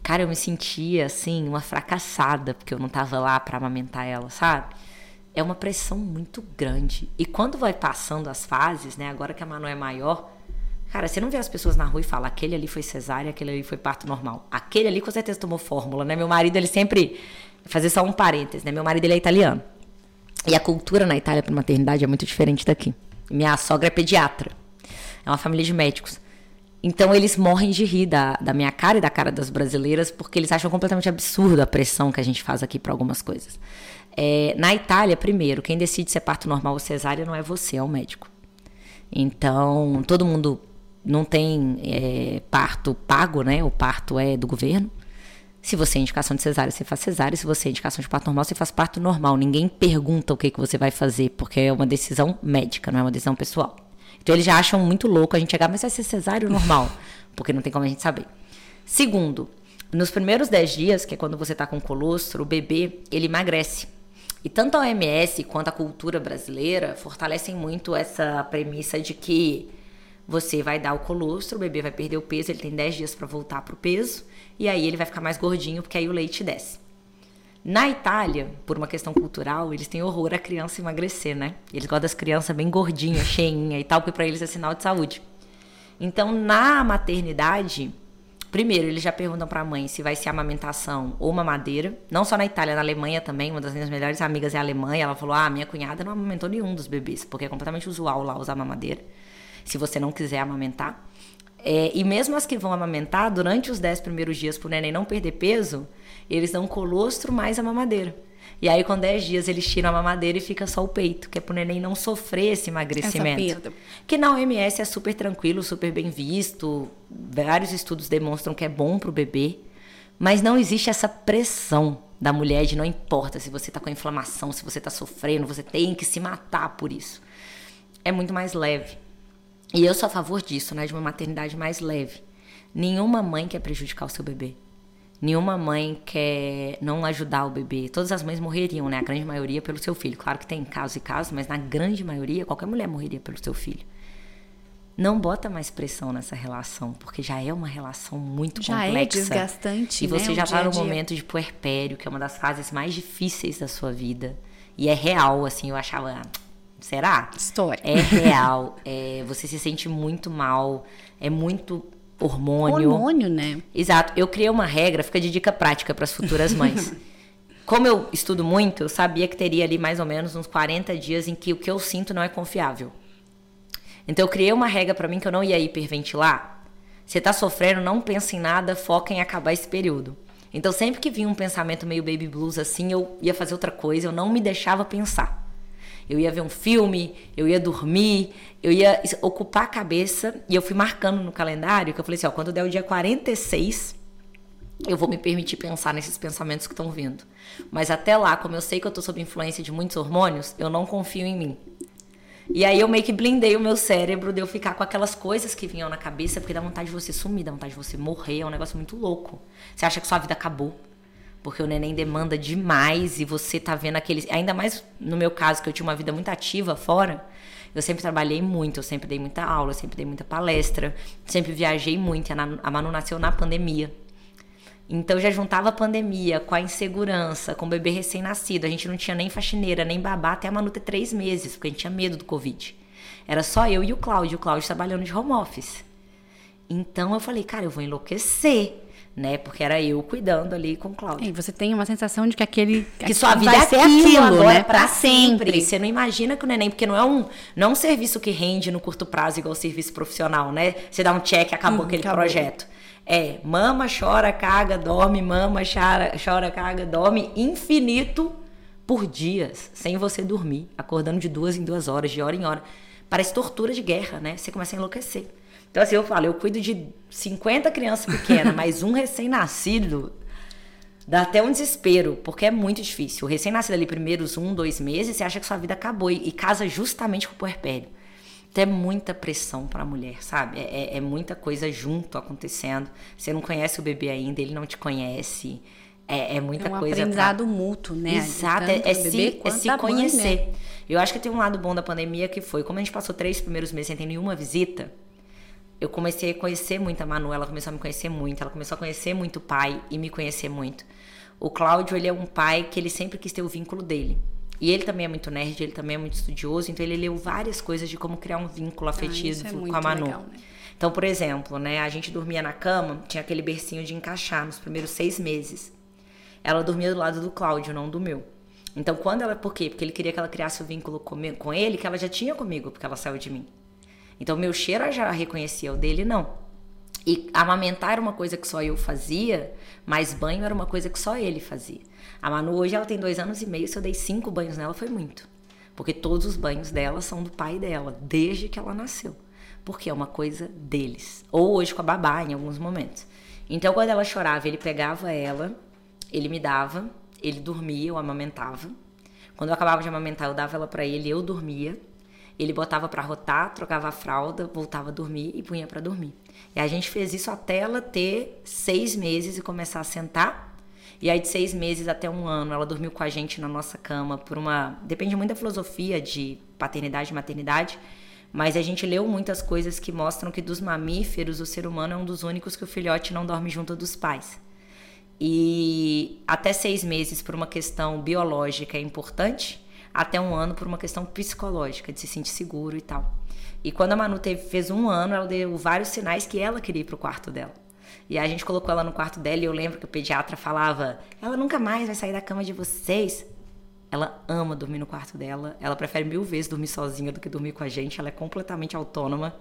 Cara, eu me sentia assim, uma fracassada, porque eu não tava lá para amamentar ela, sabe? É uma pressão muito grande. E quando vai passando as fases, né, agora que a Manu é maior, cara, você não vê as pessoas na rua e fala, aquele ali foi cesárea, aquele ali foi parto normal. Aquele ali com certeza tomou fórmula, né? Meu marido, ele sempre. Fazer só um parênteses, né? Meu marido, ele é italiano. E a cultura na Itália para maternidade é muito diferente daqui. Minha sogra é pediatra. É uma família de médicos. Então eles morrem de rir da, da minha cara e da cara das brasileiras, porque eles acham completamente absurdo a pressão que a gente faz aqui para algumas coisas. É, na Itália, primeiro, quem decide se é parto normal ou cesárea não é você, é o médico. Então, todo mundo não tem é, parto pago, né? O parto é do governo. Se você é indicação de cesárea, você faz cesárea. Se você é indicação de parto normal, você faz parto normal. Ninguém pergunta o que, que você vai fazer, porque é uma decisão médica, não é uma decisão pessoal. Então eles já acham muito louco a gente chegar, mas vai ser cesárea normal? (laughs) Porque não tem como a gente saber. Segundo, nos primeiros 10 dias, que é quando você está com colostro, o bebê, ele emagrece. E tanto a OMS quanto a cultura brasileira fortalecem muito essa premissa de que você vai dar o colostro, o bebê vai perder o peso, ele tem 10 dias para voltar pro peso e aí ele vai ficar mais gordinho, porque aí o leite desce. Na Itália, por uma questão cultural, eles têm horror a criança emagrecer, né? Eles gostam das crianças bem gordinhas, cheinha e tal, porque para eles é sinal de saúde. Então, na maternidade, primeiro eles já perguntam para a mãe se vai ser amamentação ou mamadeira. Não só na Itália, na Alemanha também. Uma das minhas melhores amigas é alemã. E ela falou: "Ah, minha cunhada não amamentou nenhum dos bebês, porque é completamente usual lá usar mamadeira. Se você não quiser amamentar, é, e mesmo as que vão amamentar, durante os 10 primeiros dias para o neném não perder peso, eles dão colostro mais a mamadeira. E aí, com 10 dias, eles tiram a mamadeira e fica só o peito, que é para o neném não sofrer esse emagrecimento. Que na OMS é super tranquilo, super bem visto. Vários estudos demonstram que é bom para o bebê. Mas não existe essa pressão da mulher de não importa se você está com inflamação, se você está sofrendo, você tem que se matar por isso. É muito mais leve. E eu sou a favor disso, né? De uma maternidade mais leve. Nenhuma mãe quer prejudicar o seu bebê. Nenhuma mãe quer não ajudar o bebê. Todas as mães morreriam, né? A grande maioria pelo seu filho. Claro que tem casos e casos, mas na grande maioria, qualquer mulher morreria pelo seu filho. Não bota mais pressão nessa relação, porque já é uma relação muito já é complexa. Já é desgastante, E você né? já está no momento de puerpério, que é uma das fases mais difíceis da sua vida. E é real, assim, eu achava Será? História. É real. é, você se sente muito mal. É muito hormônio. Hormônio, né? Exato. Eu criei uma regra, fica de dica prática para as futuras mães. (laughs) Como eu estudo muito, eu sabia que teria ali mais ou menos uns 40 dias em que o que eu sinto não é confiável. Então eu criei uma regra para mim que eu não ia hiperventilar. Você tá sofrendo, não pensa em nada, foca em acabar esse período. Então sempre que vinha um pensamento meio baby blues assim, eu ia fazer outra coisa, eu não me deixava pensar. Eu ia ver um filme, eu ia dormir, eu ia ocupar a cabeça e eu fui marcando no calendário que eu falei assim, ó, quando der o dia 46, eu vou me permitir pensar nesses pensamentos que estão vindo. Mas até lá, como eu sei que eu tô sob influência de muitos hormônios, eu não confio em mim. E aí eu meio que blindei o meu cérebro de eu ficar com aquelas coisas que vinham na cabeça, porque dá vontade de você sumir, dá vontade de você morrer, é um negócio muito louco. Você acha que sua vida acabou porque o neném demanda demais e você tá vendo aqueles. Ainda mais no meu caso, que eu tinha uma vida muito ativa fora. Eu sempre trabalhei muito, eu sempre dei muita aula, eu sempre dei muita palestra, sempre viajei muito. A Manu nasceu na pandemia. Então já juntava a pandemia com a insegurança, com o bebê recém-nascido. A gente não tinha nem faxineira, nem babá até a Manu ter três meses, porque a gente tinha medo do Covid. Era só eu e o Cláudio, o Cláudio trabalhando de home office. Então eu falei, cara, eu vou enlouquecer né? Porque era eu cuidando ali com o Cláudio. E você tem uma sensação de que aquele que sua vida vai é ser aquilo, aquilo agora né? para sempre. sempre. Você não imagina que o neném, porque não é um não é um serviço que rende no curto prazo igual o serviço profissional, né? Você dá um check, acabou hum, aquele acabou. projeto. É, mama, chora, caga, dorme, mama, chora, chora, caga, dorme, infinito por dias, sem você dormir, acordando de duas em duas horas, de hora em hora. Parece tortura de guerra, né? Você começa a enlouquecer. Então, assim, eu falo, eu cuido de 50 crianças pequenas, (laughs) mas um recém-nascido dá até um desespero, porque é muito difícil. O recém-nascido ali, primeiros um, dois meses, você acha que sua vida acabou e, e casa justamente com o puerpério. Então é muita pressão para a mulher, sabe? É, é, é, muita coisa junto acontecendo. Você não conhece o bebê ainda, ele não te conhece. É, é muita é um coisa. aprendizado pra... mútuo, né? Exato, é, é se, é se conhecer. Mãe, né? Eu acho que tem um lado bom da pandemia que foi, como a gente passou três primeiros meses sem ter nenhuma visita, eu comecei a conhecer muito a Manu, ela começou a me conhecer muito, ela começou a conhecer muito o pai e me conhecer muito. O Cláudio, ele é um pai que ele sempre quis ter o vínculo dele. E ele também é muito nerd, ele também é muito estudioso, então ele leu várias coisas de como criar um vínculo ah, afetivo ah, é com a Manu. Legal, né? Então, por exemplo, né, a gente dormia na cama, tinha aquele bercinho de encaixar nos primeiros seis meses. Ela dormia do lado do Cláudio, não do meu. Então, quando ela. Por quê? Porque ele queria que ela criasse o vínculo com, com ele, que ela já tinha comigo, porque ela saiu de mim. Então, meu cheiro já reconhecia, o dele não. E amamentar era uma coisa que só eu fazia, mas banho era uma coisa que só ele fazia. A Manu hoje ela tem dois anos e meio, se eu dei cinco banhos nela foi muito. Porque todos os banhos dela são do pai dela, desde que ela nasceu. Porque é uma coisa deles. Ou hoje com a babá, em alguns momentos. Então, quando ela chorava, ele pegava ela, ele me dava, ele dormia, eu amamentava. Quando eu acabava de amamentar, eu dava ela para ele, eu dormia. Ele botava para rotar, trocava a fralda, voltava a dormir e punha para dormir. E a gente fez isso até ela ter seis meses e começar a sentar. E aí, de seis meses até um ano, ela dormiu com a gente na nossa cama por uma. Depende muito da filosofia de paternidade e maternidade. Mas a gente leu muitas coisas que mostram que dos mamíferos, o ser humano é um dos únicos que o filhote não dorme junto dos pais. E até seis meses, por uma questão biológica, é importante até um ano por uma questão psicológica, de se sentir seguro e tal. E quando a Manu teve, fez um ano, ela deu vários sinais que ela queria ir pro quarto dela. E a gente colocou ela no quarto dela e eu lembro que o pediatra falava: ela nunca mais vai sair da cama de vocês. Ela ama dormir no quarto dela. Ela prefere mil vezes dormir sozinha do que dormir com a gente. Ela é completamente autônoma.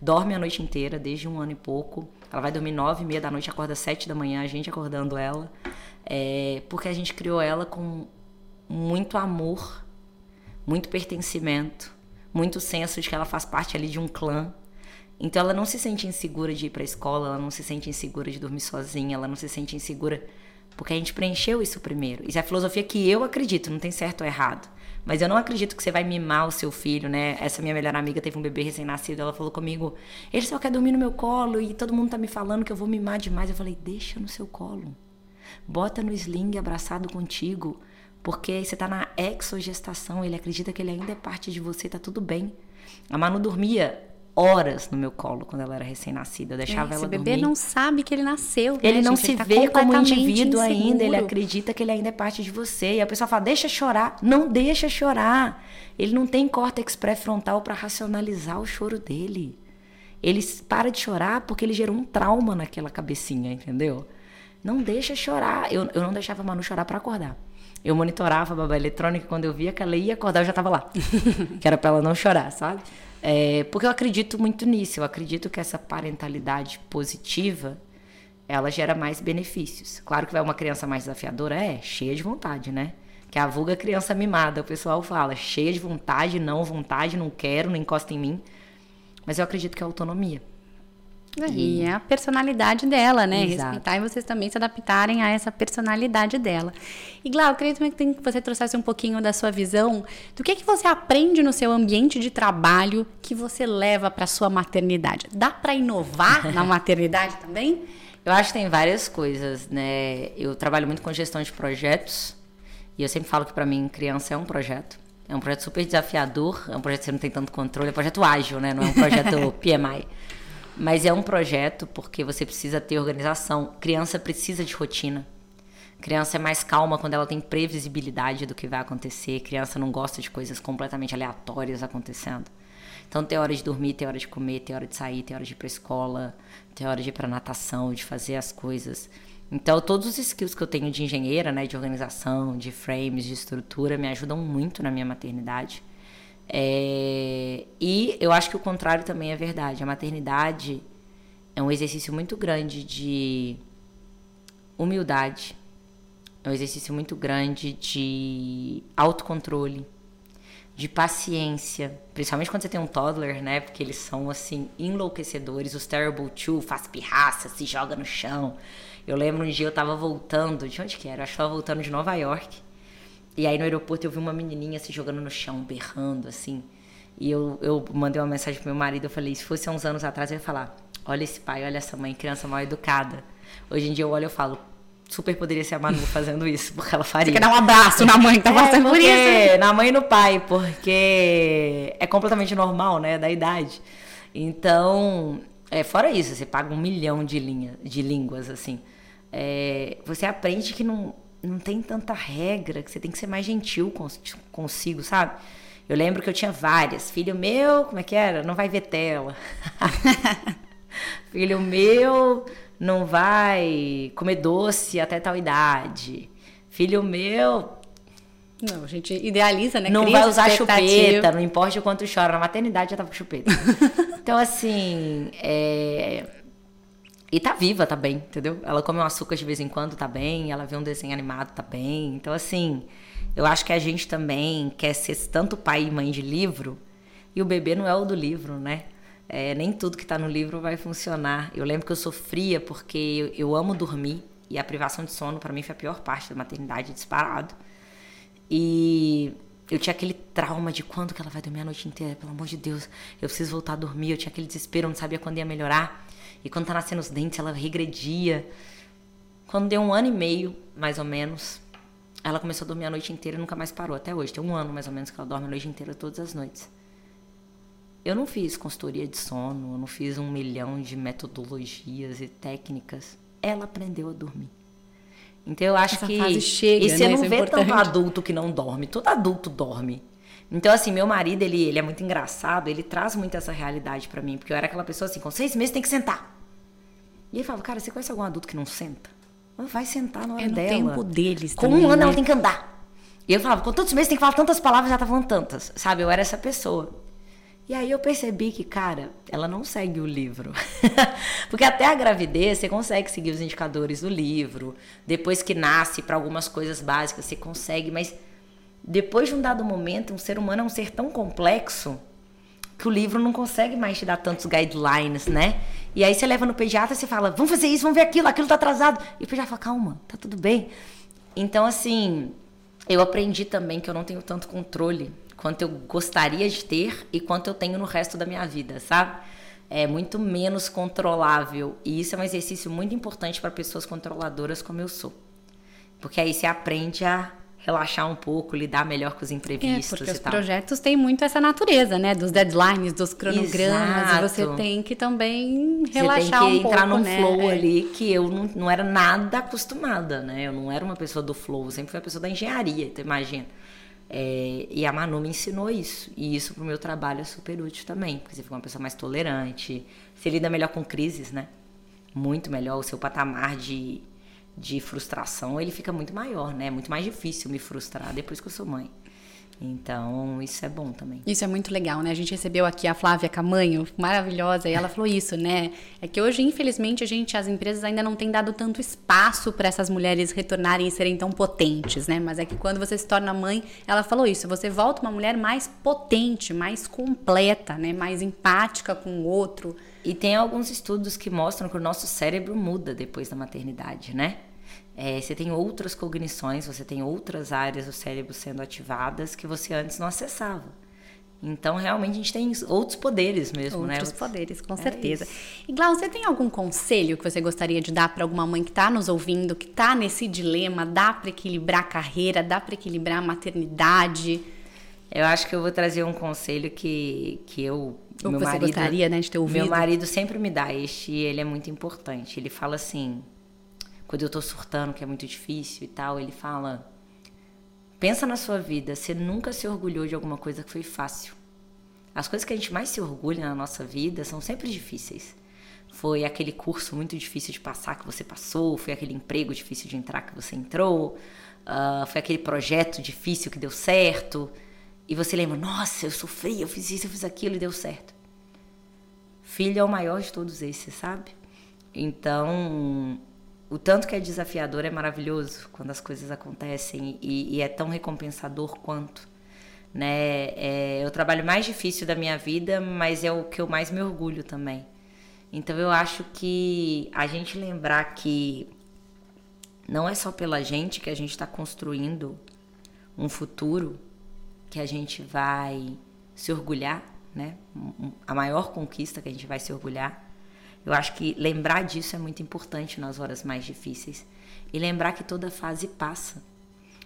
Dorme a noite inteira, desde um ano e pouco. Ela vai dormir nove e meia da noite, acorda sete da manhã, a gente acordando ela. É, porque a gente criou ela com muito amor muito pertencimento, muito senso de que ela faz parte ali de um clã. Então ela não se sente insegura de ir para a escola, ela não se sente insegura de dormir sozinha, ela não se sente insegura porque a gente preencheu isso primeiro. Isso é a filosofia que eu acredito, não tem certo ou errado. Mas eu não acredito que você vai mimar o seu filho, né? Essa minha melhor amiga teve um bebê recém-nascido, ela falou comigo: "Ele só quer dormir no meu colo e todo mundo tá me falando que eu vou mimar demais". Eu falei: "Deixa no seu colo. Bota no sling abraçado contigo. Porque você está na exogestação, ele acredita que ele ainda é parte de você, tá tudo bem. A Manu dormia horas no meu colo quando ela era recém-nascida. Eu deixava é, ela dormir. O bebê não sabe que ele nasceu. Né, ele né, não gente? se ele vê tá como indivíduo inseguro. ainda, ele acredita que ele ainda é parte de você. E a pessoa fala: deixa chorar. Não deixa chorar. Ele não tem córtex pré-frontal para racionalizar o choro dele. Ele para de chorar porque ele gerou um trauma naquela cabecinha, entendeu? Não deixa chorar. Eu, eu não deixava a Manu chorar para acordar. Eu monitorava a babá eletrônica quando eu via que ela ia acordar, eu já estava lá. (laughs) que era para ela não chorar, sabe? É, porque eu acredito muito nisso. Eu acredito que essa parentalidade positiva ela gera mais benefícios. Claro que vai uma criança mais desafiadora, é, cheia de vontade, né? Que a vulga criança mimada, o pessoal fala, cheia de vontade, não vontade, não quero, não encosta em mim. Mas eu acredito que é autonomia. É, e é a personalidade dela, né? Exato. Respeitar e vocês também se adaptarem a essa personalidade dela. E Glau, eu queria também que você trouxesse um pouquinho da sua visão do que, que você aprende no seu ambiente de trabalho que você leva para sua maternidade. Dá para inovar (laughs) na maternidade também? Eu acho que tem várias coisas, né? Eu trabalho muito com gestão de projetos e eu sempre falo que para mim criança é um projeto. É um projeto super desafiador, é um projeto que você não tem tanto controle, é um projeto ágil, né? Não é um projeto (laughs) PMI. Mas é um projeto porque você precisa ter organização. Criança precisa de rotina. Criança é mais calma quando ela tem previsibilidade do que vai acontecer. Criança não gosta de coisas completamente aleatórias acontecendo. Então tem hora de dormir, tem hora de comer, tem hora de sair, tem hora de ir para escola, tem hora de ir para natação, de fazer as coisas. Então todos os skills que eu tenho de engenheira, né, de organização, de frames, de estrutura, me ajudam muito na minha maternidade. É, e eu acho que o contrário também é verdade. A maternidade é um exercício muito grande de humildade, é um exercício muito grande de autocontrole, de paciência, principalmente quando você tem um toddler, né? Porque eles são assim enlouquecedores. Os Terrible Two faz pirraça, se joga no chão. Eu lembro um dia eu tava voltando, de onde que era? Eu acho que tava voltando de Nova York. E aí no aeroporto eu vi uma menininha se jogando no chão, berrando assim. E eu, eu mandei uma mensagem pro meu marido, eu falei, se fosse há uns anos atrás, eu ia falar, olha esse pai, olha essa mãe, criança mal educada. Hoje em dia eu olho e falo, super poderia ser a Manu fazendo isso, (laughs) porque ela faria. Você quer dar um abraço na mãe que tá é, passando por isso? Na mãe e no pai, porque é completamente normal, né, da idade. Então, é, fora isso, você paga um milhão de, linha, de línguas, assim. É, você aprende que não, não tem tanta regra, que você tem que ser mais gentil consigo, sabe? Eu lembro que eu tinha várias. Filho meu, como é que era? Não vai ver tela. (laughs) Filho meu, não vai comer doce até tal idade. Filho meu. Não, a gente idealiza, né? Não vai usar chupeta, não importa o quanto chora. Na maternidade já tava com chupeta. (laughs) então, assim. É... E tá viva, tá bem, entendeu? Ela come um açúcar de vez em quando, tá bem. Ela vê um desenho animado, tá bem. Então, assim. Eu acho que a gente também quer ser tanto pai e mãe de livro, e o bebê não é o do livro, né? É, nem tudo que está no livro vai funcionar. Eu lembro que eu sofria porque eu, eu amo dormir e a privação de sono para mim foi a pior parte da maternidade disparado. E eu tinha aquele trauma de quando que ela vai dormir a noite inteira, pelo amor de Deus, eu preciso voltar a dormir. Eu tinha aquele desespero, eu não sabia quando ia melhorar. E quando tá nascendo os dentes, ela regredia. Quando deu um ano e meio, mais ou menos, ela começou a dormir a noite inteira e nunca mais parou, até hoje. Tem um ano mais ou menos que ela dorme a noite inteira todas as noites. Eu não fiz consultoria de sono, eu não fiz um milhão de metodologias e técnicas. Ela aprendeu a dormir. Então eu acho Essa que. Fase chega, e você né? não Isso é vê importante. tanto adulto que não dorme. Todo adulto dorme. Então, assim, meu marido, ele, ele é muito engraçado, ele traz muito essa realidade para mim. Porque eu era aquela pessoa assim, com seis meses tem que sentar. E ele falava, cara, você conhece algum adulto que não senta? Ela vai sentar na hora É no dela. tempo deles Com também, um ano né? ela tem que andar. E eu falava, com tantos meses tem que falar tantas palavras, já tá falando tantas. Sabe, eu era essa pessoa. E aí eu percebi que, cara, ela não segue o livro. (laughs) Porque até a gravidez você consegue seguir os indicadores do livro. Depois que nasce, para algumas coisas básicas, você consegue. Mas depois de um dado momento, um ser humano é um ser tão complexo que o livro não consegue mais te dar tantos guidelines, né? E aí você leva no pediatra e você fala, vamos fazer isso, vamos ver aquilo, aquilo tá atrasado. E o pediatra fala, calma, tá tudo bem. Então, assim, eu aprendi também que eu não tenho tanto controle quanto eu gostaria de ter e quanto eu tenho no resto da minha vida, sabe? É muito menos controlável. E isso é um exercício muito importante para pessoas controladoras como eu sou. Porque aí você aprende a relaxar um pouco, lidar melhor com os É, imprevistos porque e os tal. projetos têm muito essa natureza, né? Dos deadlines, dos cronogramas. Exato. E você tem que também Você relaxar tem que um pouco, entrar num né? flow É. ali que eu não, não era nada acostumada, né? Eu não era uma pessoa do flow, eu sempre fui uma pessoa da engenharia, então imagina. É, e a Manu me ensinou isso. E isso pro meu trabalho é super útil também, porque você fica uma pessoa mais tolerante, você lida melhor com crises, né? Muito melhor. O seu patamar de, de frustração, ele fica muito maior, né? É muito mais difícil me frustrar depois que eu sou mãe. Então, isso é bom também. Isso é muito legal, né? A gente recebeu aqui a Flávia Camanho, maravilhosa, e ela falou isso, né? É que hoje, infelizmente, a gente, as empresas ainda não têm dado tanto espaço para essas mulheres retornarem e serem tão potentes, né? Mas é que quando você se torna mãe, ela falou isso, você volta uma mulher mais potente, mais completa, né? Mais empática com o outro. E tem alguns estudos que mostram que o nosso cérebro muda depois da maternidade, né? É, você tem outras cognições, você tem outras áreas do cérebro sendo ativadas que você antes não acessava. Então, realmente, a gente tem outros poderes mesmo, né? Outros poderes, com É certeza. isso. E Glau, você tem algum conselho que você gostaria de dar para alguma mãe que está nos ouvindo, que está nesse dilema, dá para equilibrar a carreira, dá para equilibrar a maternidade? Eu acho que eu vou trazer um conselho que, que eu. Ou meu você marido, gostaria, né, de ter ouvido? Meu marido sempre me dá este e ele é muito importante. Ele fala assim, quando eu tô surtando, que é muito difícil e tal, ele fala: pensa na sua vida, você nunca se orgulhou de alguma coisa que foi fácil. As coisas que a gente mais se orgulha na nossa vida são sempre difíceis. Foi aquele curso muito difícil de passar que você passou, foi aquele emprego difícil de entrar que você entrou, ah, foi aquele projeto difícil que deu certo. E você lembra, nossa, eu sofri, eu fiz isso, eu fiz aquilo e deu certo. Filho é o maior de todos esses, sabe? Então, o tanto que é desafiador é maravilhoso quando as coisas acontecem e, e é tão recompensador quanto. Né? É, o trabalho mais difícil da minha vida, mas é o que eu mais me orgulho também. Então eu acho que a gente lembrar que não é só pela gente que a gente está construindo um futuro que a gente vai se orgulhar, né? A maior conquista que a gente vai se orgulhar. Eu acho que lembrar disso é muito importante nas horas mais difíceis e lembrar que toda fase passa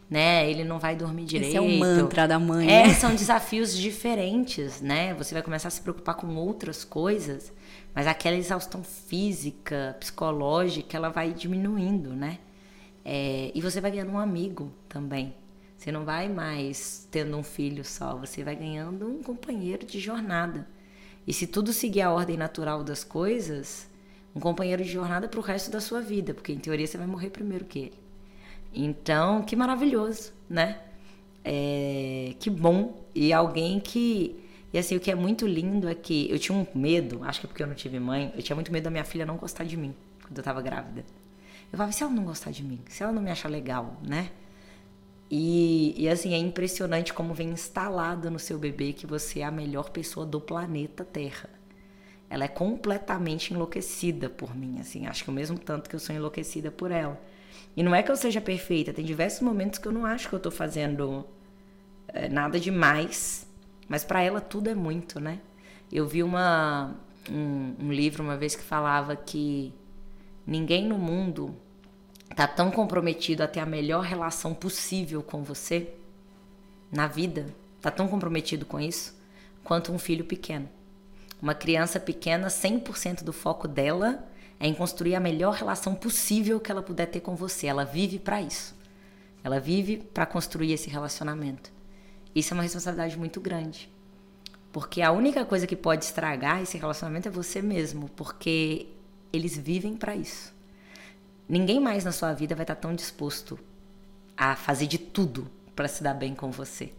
né? Ele não vai dormir direito. Esse é o mantra da mãe. É, né? são desafios diferentes, né? Você vai começar a se preocupar com outras coisas, mas aquela exaustão física, psicológica, ela vai diminuindo, né? É, e você vai ganhando um amigo também. Você não vai mais tendo um filho só, você vai ganhando um companheiro de jornada. E se tudo seguir a ordem natural das coisas, um companheiro de jornada para o resto da sua vida, porque em teoria você vai morrer primeiro que ele. Então, que maravilhoso, né? É, que bom. E alguém que. E assim, o que é muito lindo é que eu tinha um medo, acho que é porque eu não tive mãe, eu tinha muito medo da minha filha não gostar de mim quando eu tava grávida. Eu falava, se ela não gostar de mim, se ela não me achar legal, né? E, e assim, é impressionante como vem instalado no seu bebê que você é a melhor pessoa do planeta Terra. Ela é completamente enlouquecida por mim, assim, acho que o mesmo tanto que eu sou enlouquecida por ela. E não é que eu seja perfeita, tem diversos momentos que eu não acho que eu tô fazendo é, nada demais, mas para ela tudo é muito, né? Eu vi uma, um, um livro uma vez que falava que ninguém no mundo tá tão comprometido a ter a melhor relação possível com você na vida, tá tão comprometido com isso, quanto um filho pequeno. Uma criança pequena, 100% do foco dela é em construir a melhor relação possível que ela puder ter com você. Ela vive para isso. Ela vive para construir esse relacionamento. Isso é uma responsabilidade muito grande. Porque a única coisa que pode estragar esse relacionamento é você mesmo, porque eles vivem para isso. Ninguém mais na sua vida vai estar tão disposto a fazer de tudo para se dar bem com você,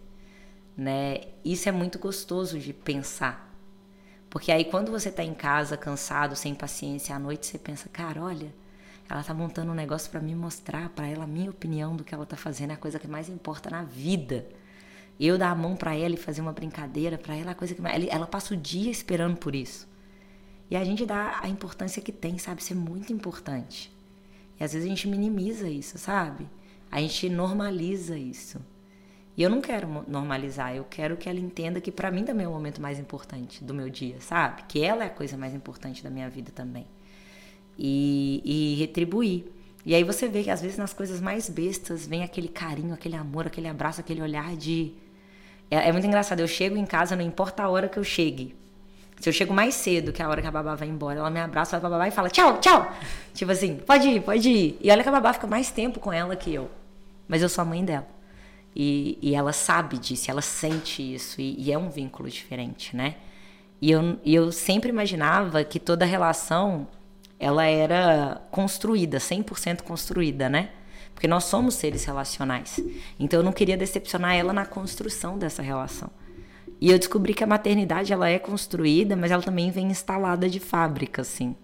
né? Isso é muito gostoso de pensar porque aí quando você tá em casa, cansado, sem paciência, à noite você pensa, cara, olha, ela tá montando um negócio para me mostrar, para ela a minha opinião do que ela tá fazendo é a coisa que mais importa na vida. Eu dar a mão para ela e fazer uma brincadeira para ela é a coisa que mais, ela passa o dia esperando por isso. E a gente dá a importância que tem, sabe? Isso é muito importante. E às vezes a gente minimiza isso, sabe? A gente normaliza isso. E eu não quero normalizar, eu quero que ela entenda que para mim também é o momento mais importante do meu dia, sabe? Que ela é a coisa mais importante da minha vida também. E, e retribuir. E aí você vê que às vezes nas coisas mais bestas vem aquele carinho, aquele amor, aquele abraço, aquele olhar de. É, é muito engraçado. Eu chego em casa, não importa a hora que eu chegue. Se eu chego mais cedo que a hora que a babá vai embora, ela me abraça, vai pra babá e fala tchau, tchau. Tipo assim, pode ir, pode ir. E olha que a babá fica mais tempo com ela que eu. Mas eu sou a mãe dela. E, e ela sabe disso, ela sente isso, e, e é um vínculo diferente, né? E eu, e eu sempre imaginava que toda relação ela era construída, 100% construída, né? Porque nós somos seres relacionais. Então eu não queria decepcionar ela na construção dessa relação. E eu descobri que a maternidade ela é construída, mas ela também vem instalada de fábrica, assim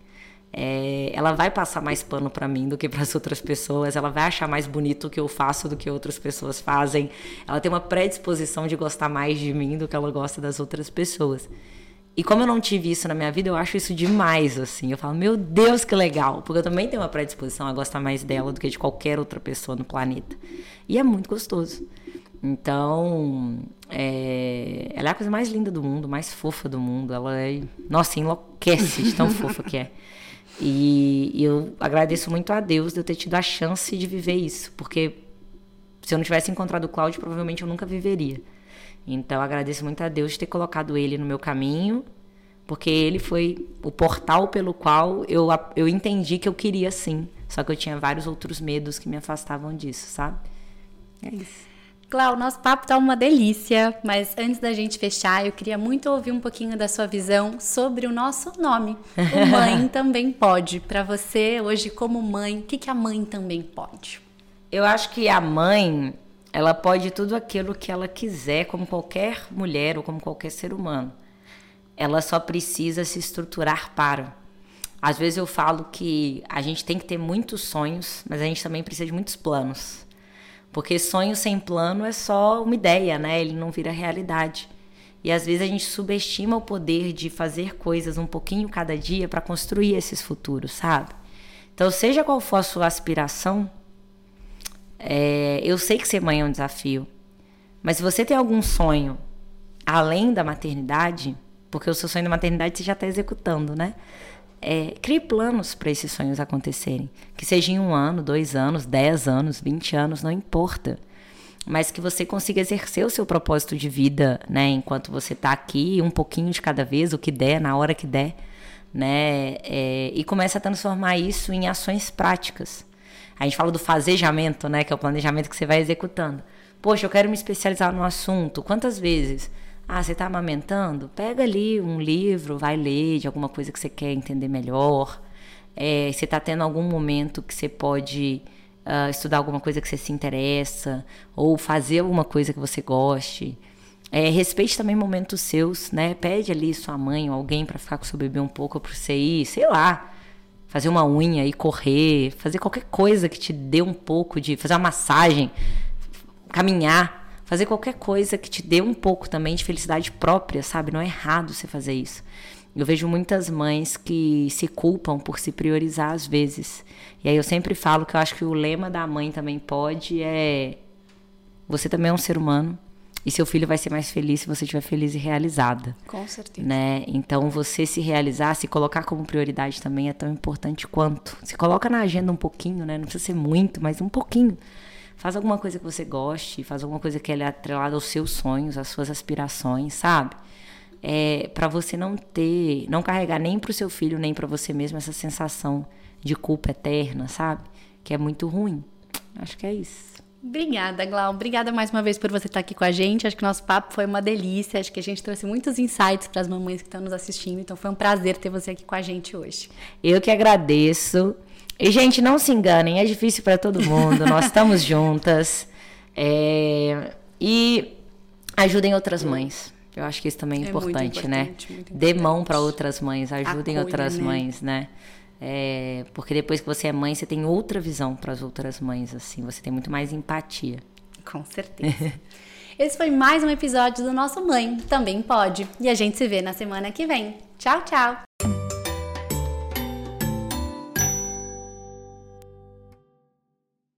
é, ela vai passar mais pano para mim do que para as outras pessoas, ela vai achar mais bonito o que eu faço do que outras pessoas fazem, ela tem uma predisposição de gostar mais de mim do que ela gosta das outras pessoas. E como eu não tive isso na minha vida, eu acho isso demais, assim. Eu falo, meu Deus, que legal. Porque eu também tenho uma predisposição a gostar mais dela do que de qualquer outra pessoa no planeta. E é muito gostoso. Então, é... ela é a coisa mais linda do mundo, mais fofa do mundo. Ela é. Nossa, enlouquece de tão fofa que é. E, eu agradeço muito a Deus de eu ter tido a chance de viver isso, porque se eu não tivesse encontrado o Cláudio, provavelmente eu nunca viveria. Então, agradeço muito a Deus de ter colocado ele no meu caminho, porque ele foi o portal pelo qual eu, eu entendi que eu queria sim. Só que eu tinha vários outros medos que me afastavam disso, sabe? É isso. Clau, nosso papo tá uma delícia, mas antes da gente fechar, eu queria muito ouvir um pouquinho da sua visão sobre o nosso nome. O (laughs) Mãe Também Pode. Para você, hoje, como mãe, o que, que a mãe também pode? Eu acho que a mãe, ela pode tudo aquilo que ela quiser, como qualquer mulher ou como qualquer ser humano. Ela só precisa se estruturar para. Às vezes eu falo que a gente tem que ter muitos sonhos, mas a gente também precisa de muitos planos. Porque sonho sem plano é só uma ideia, né? Ele não vira realidade. E às vezes a gente subestima o poder de fazer coisas um pouquinho cada dia para construir esses futuros, sabe? Então, seja qual for a sua aspiração, é, eu sei que ser mãe é um desafio. Mas se você tem algum sonho além da maternidade, porque o seu sonho da maternidade você já está executando, né? É, crie planos para esses sonhos acontecerem. Que seja em um ano, dois anos, dez anos, vinte anos, não importa mas que você consiga exercer o seu propósito de vida, né, enquanto você está aqui, um pouquinho de cada vez, o que der, na hora que der, né, é, e comece a transformar isso em ações práticas. A gente fala do fazejamento, né, que é o planejamento que você vai executando. Poxa, eu quero me especializar no assunto. Quantas vezes? Ah, você está amamentando? Pega ali um livro, vai ler de alguma coisa que você quer entender melhor. É, você está tendo algum momento que você pode uh, estudar alguma coisa que você se interessa, ou fazer alguma coisa que você goste. É, respeite também momentos seus, né? Pede ali sua mãe ou alguém para ficar com seu bebê um pouco para você ir, sei lá, fazer uma unha e correr, fazer qualquer coisa que te dê um pouco de, fazer uma massagem, caminhar, fazer qualquer coisa que te dê um pouco também de felicidade própria, sabe? Não é errado você fazer isso. Eu vejo muitas mães que se culpam por se priorizar às vezes. E aí eu sempre falo que eu acho que o lema da mãe também pode é você também é um ser humano e seu filho vai ser mais feliz se você estiver feliz e realizada. Com certeza. Né? Então você se realizar, se colocar como prioridade também é tão importante quanto. Se coloca na agenda um pouquinho, né? Não precisa ser muito, mas um pouquinho. Faz alguma coisa que você goste, faz alguma coisa que é atrelada aos seus sonhos, às suas aspirações, sabe? é, para você não ter, não carregar nem para o seu filho nem para você mesmo essa sensação de culpa eterna, sabe? Que é muito ruim. Acho que é isso. Obrigada, Glau. Obrigada mais uma vez por você estar aqui com a gente. Acho que o nosso papo foi uma delícia. Acho que a gente trouxe muitos insights para as mamães que estão nos assistindo. Então foi um prazer ter você aqui com a gente hoje. Eu que agradeço. E, gente, não se enganem, é difícil para todo mundo. Nós estamos (laughs) juntas. É... E ajudem outras mães. Eu acho que isso também é, é importante, né? Importante, Dê mão para outras mães, ajudem Acolha, outras né? mães, né? É, porque depois que você é mãe, você tem outra visão para as outras mães, assim, você tem muito mais empatia. Com certeza. (laughs) Esse foi mais um episódio do nosso Mãe Também Pode. E a gente se vê na semana que vem. Tchau, tchau!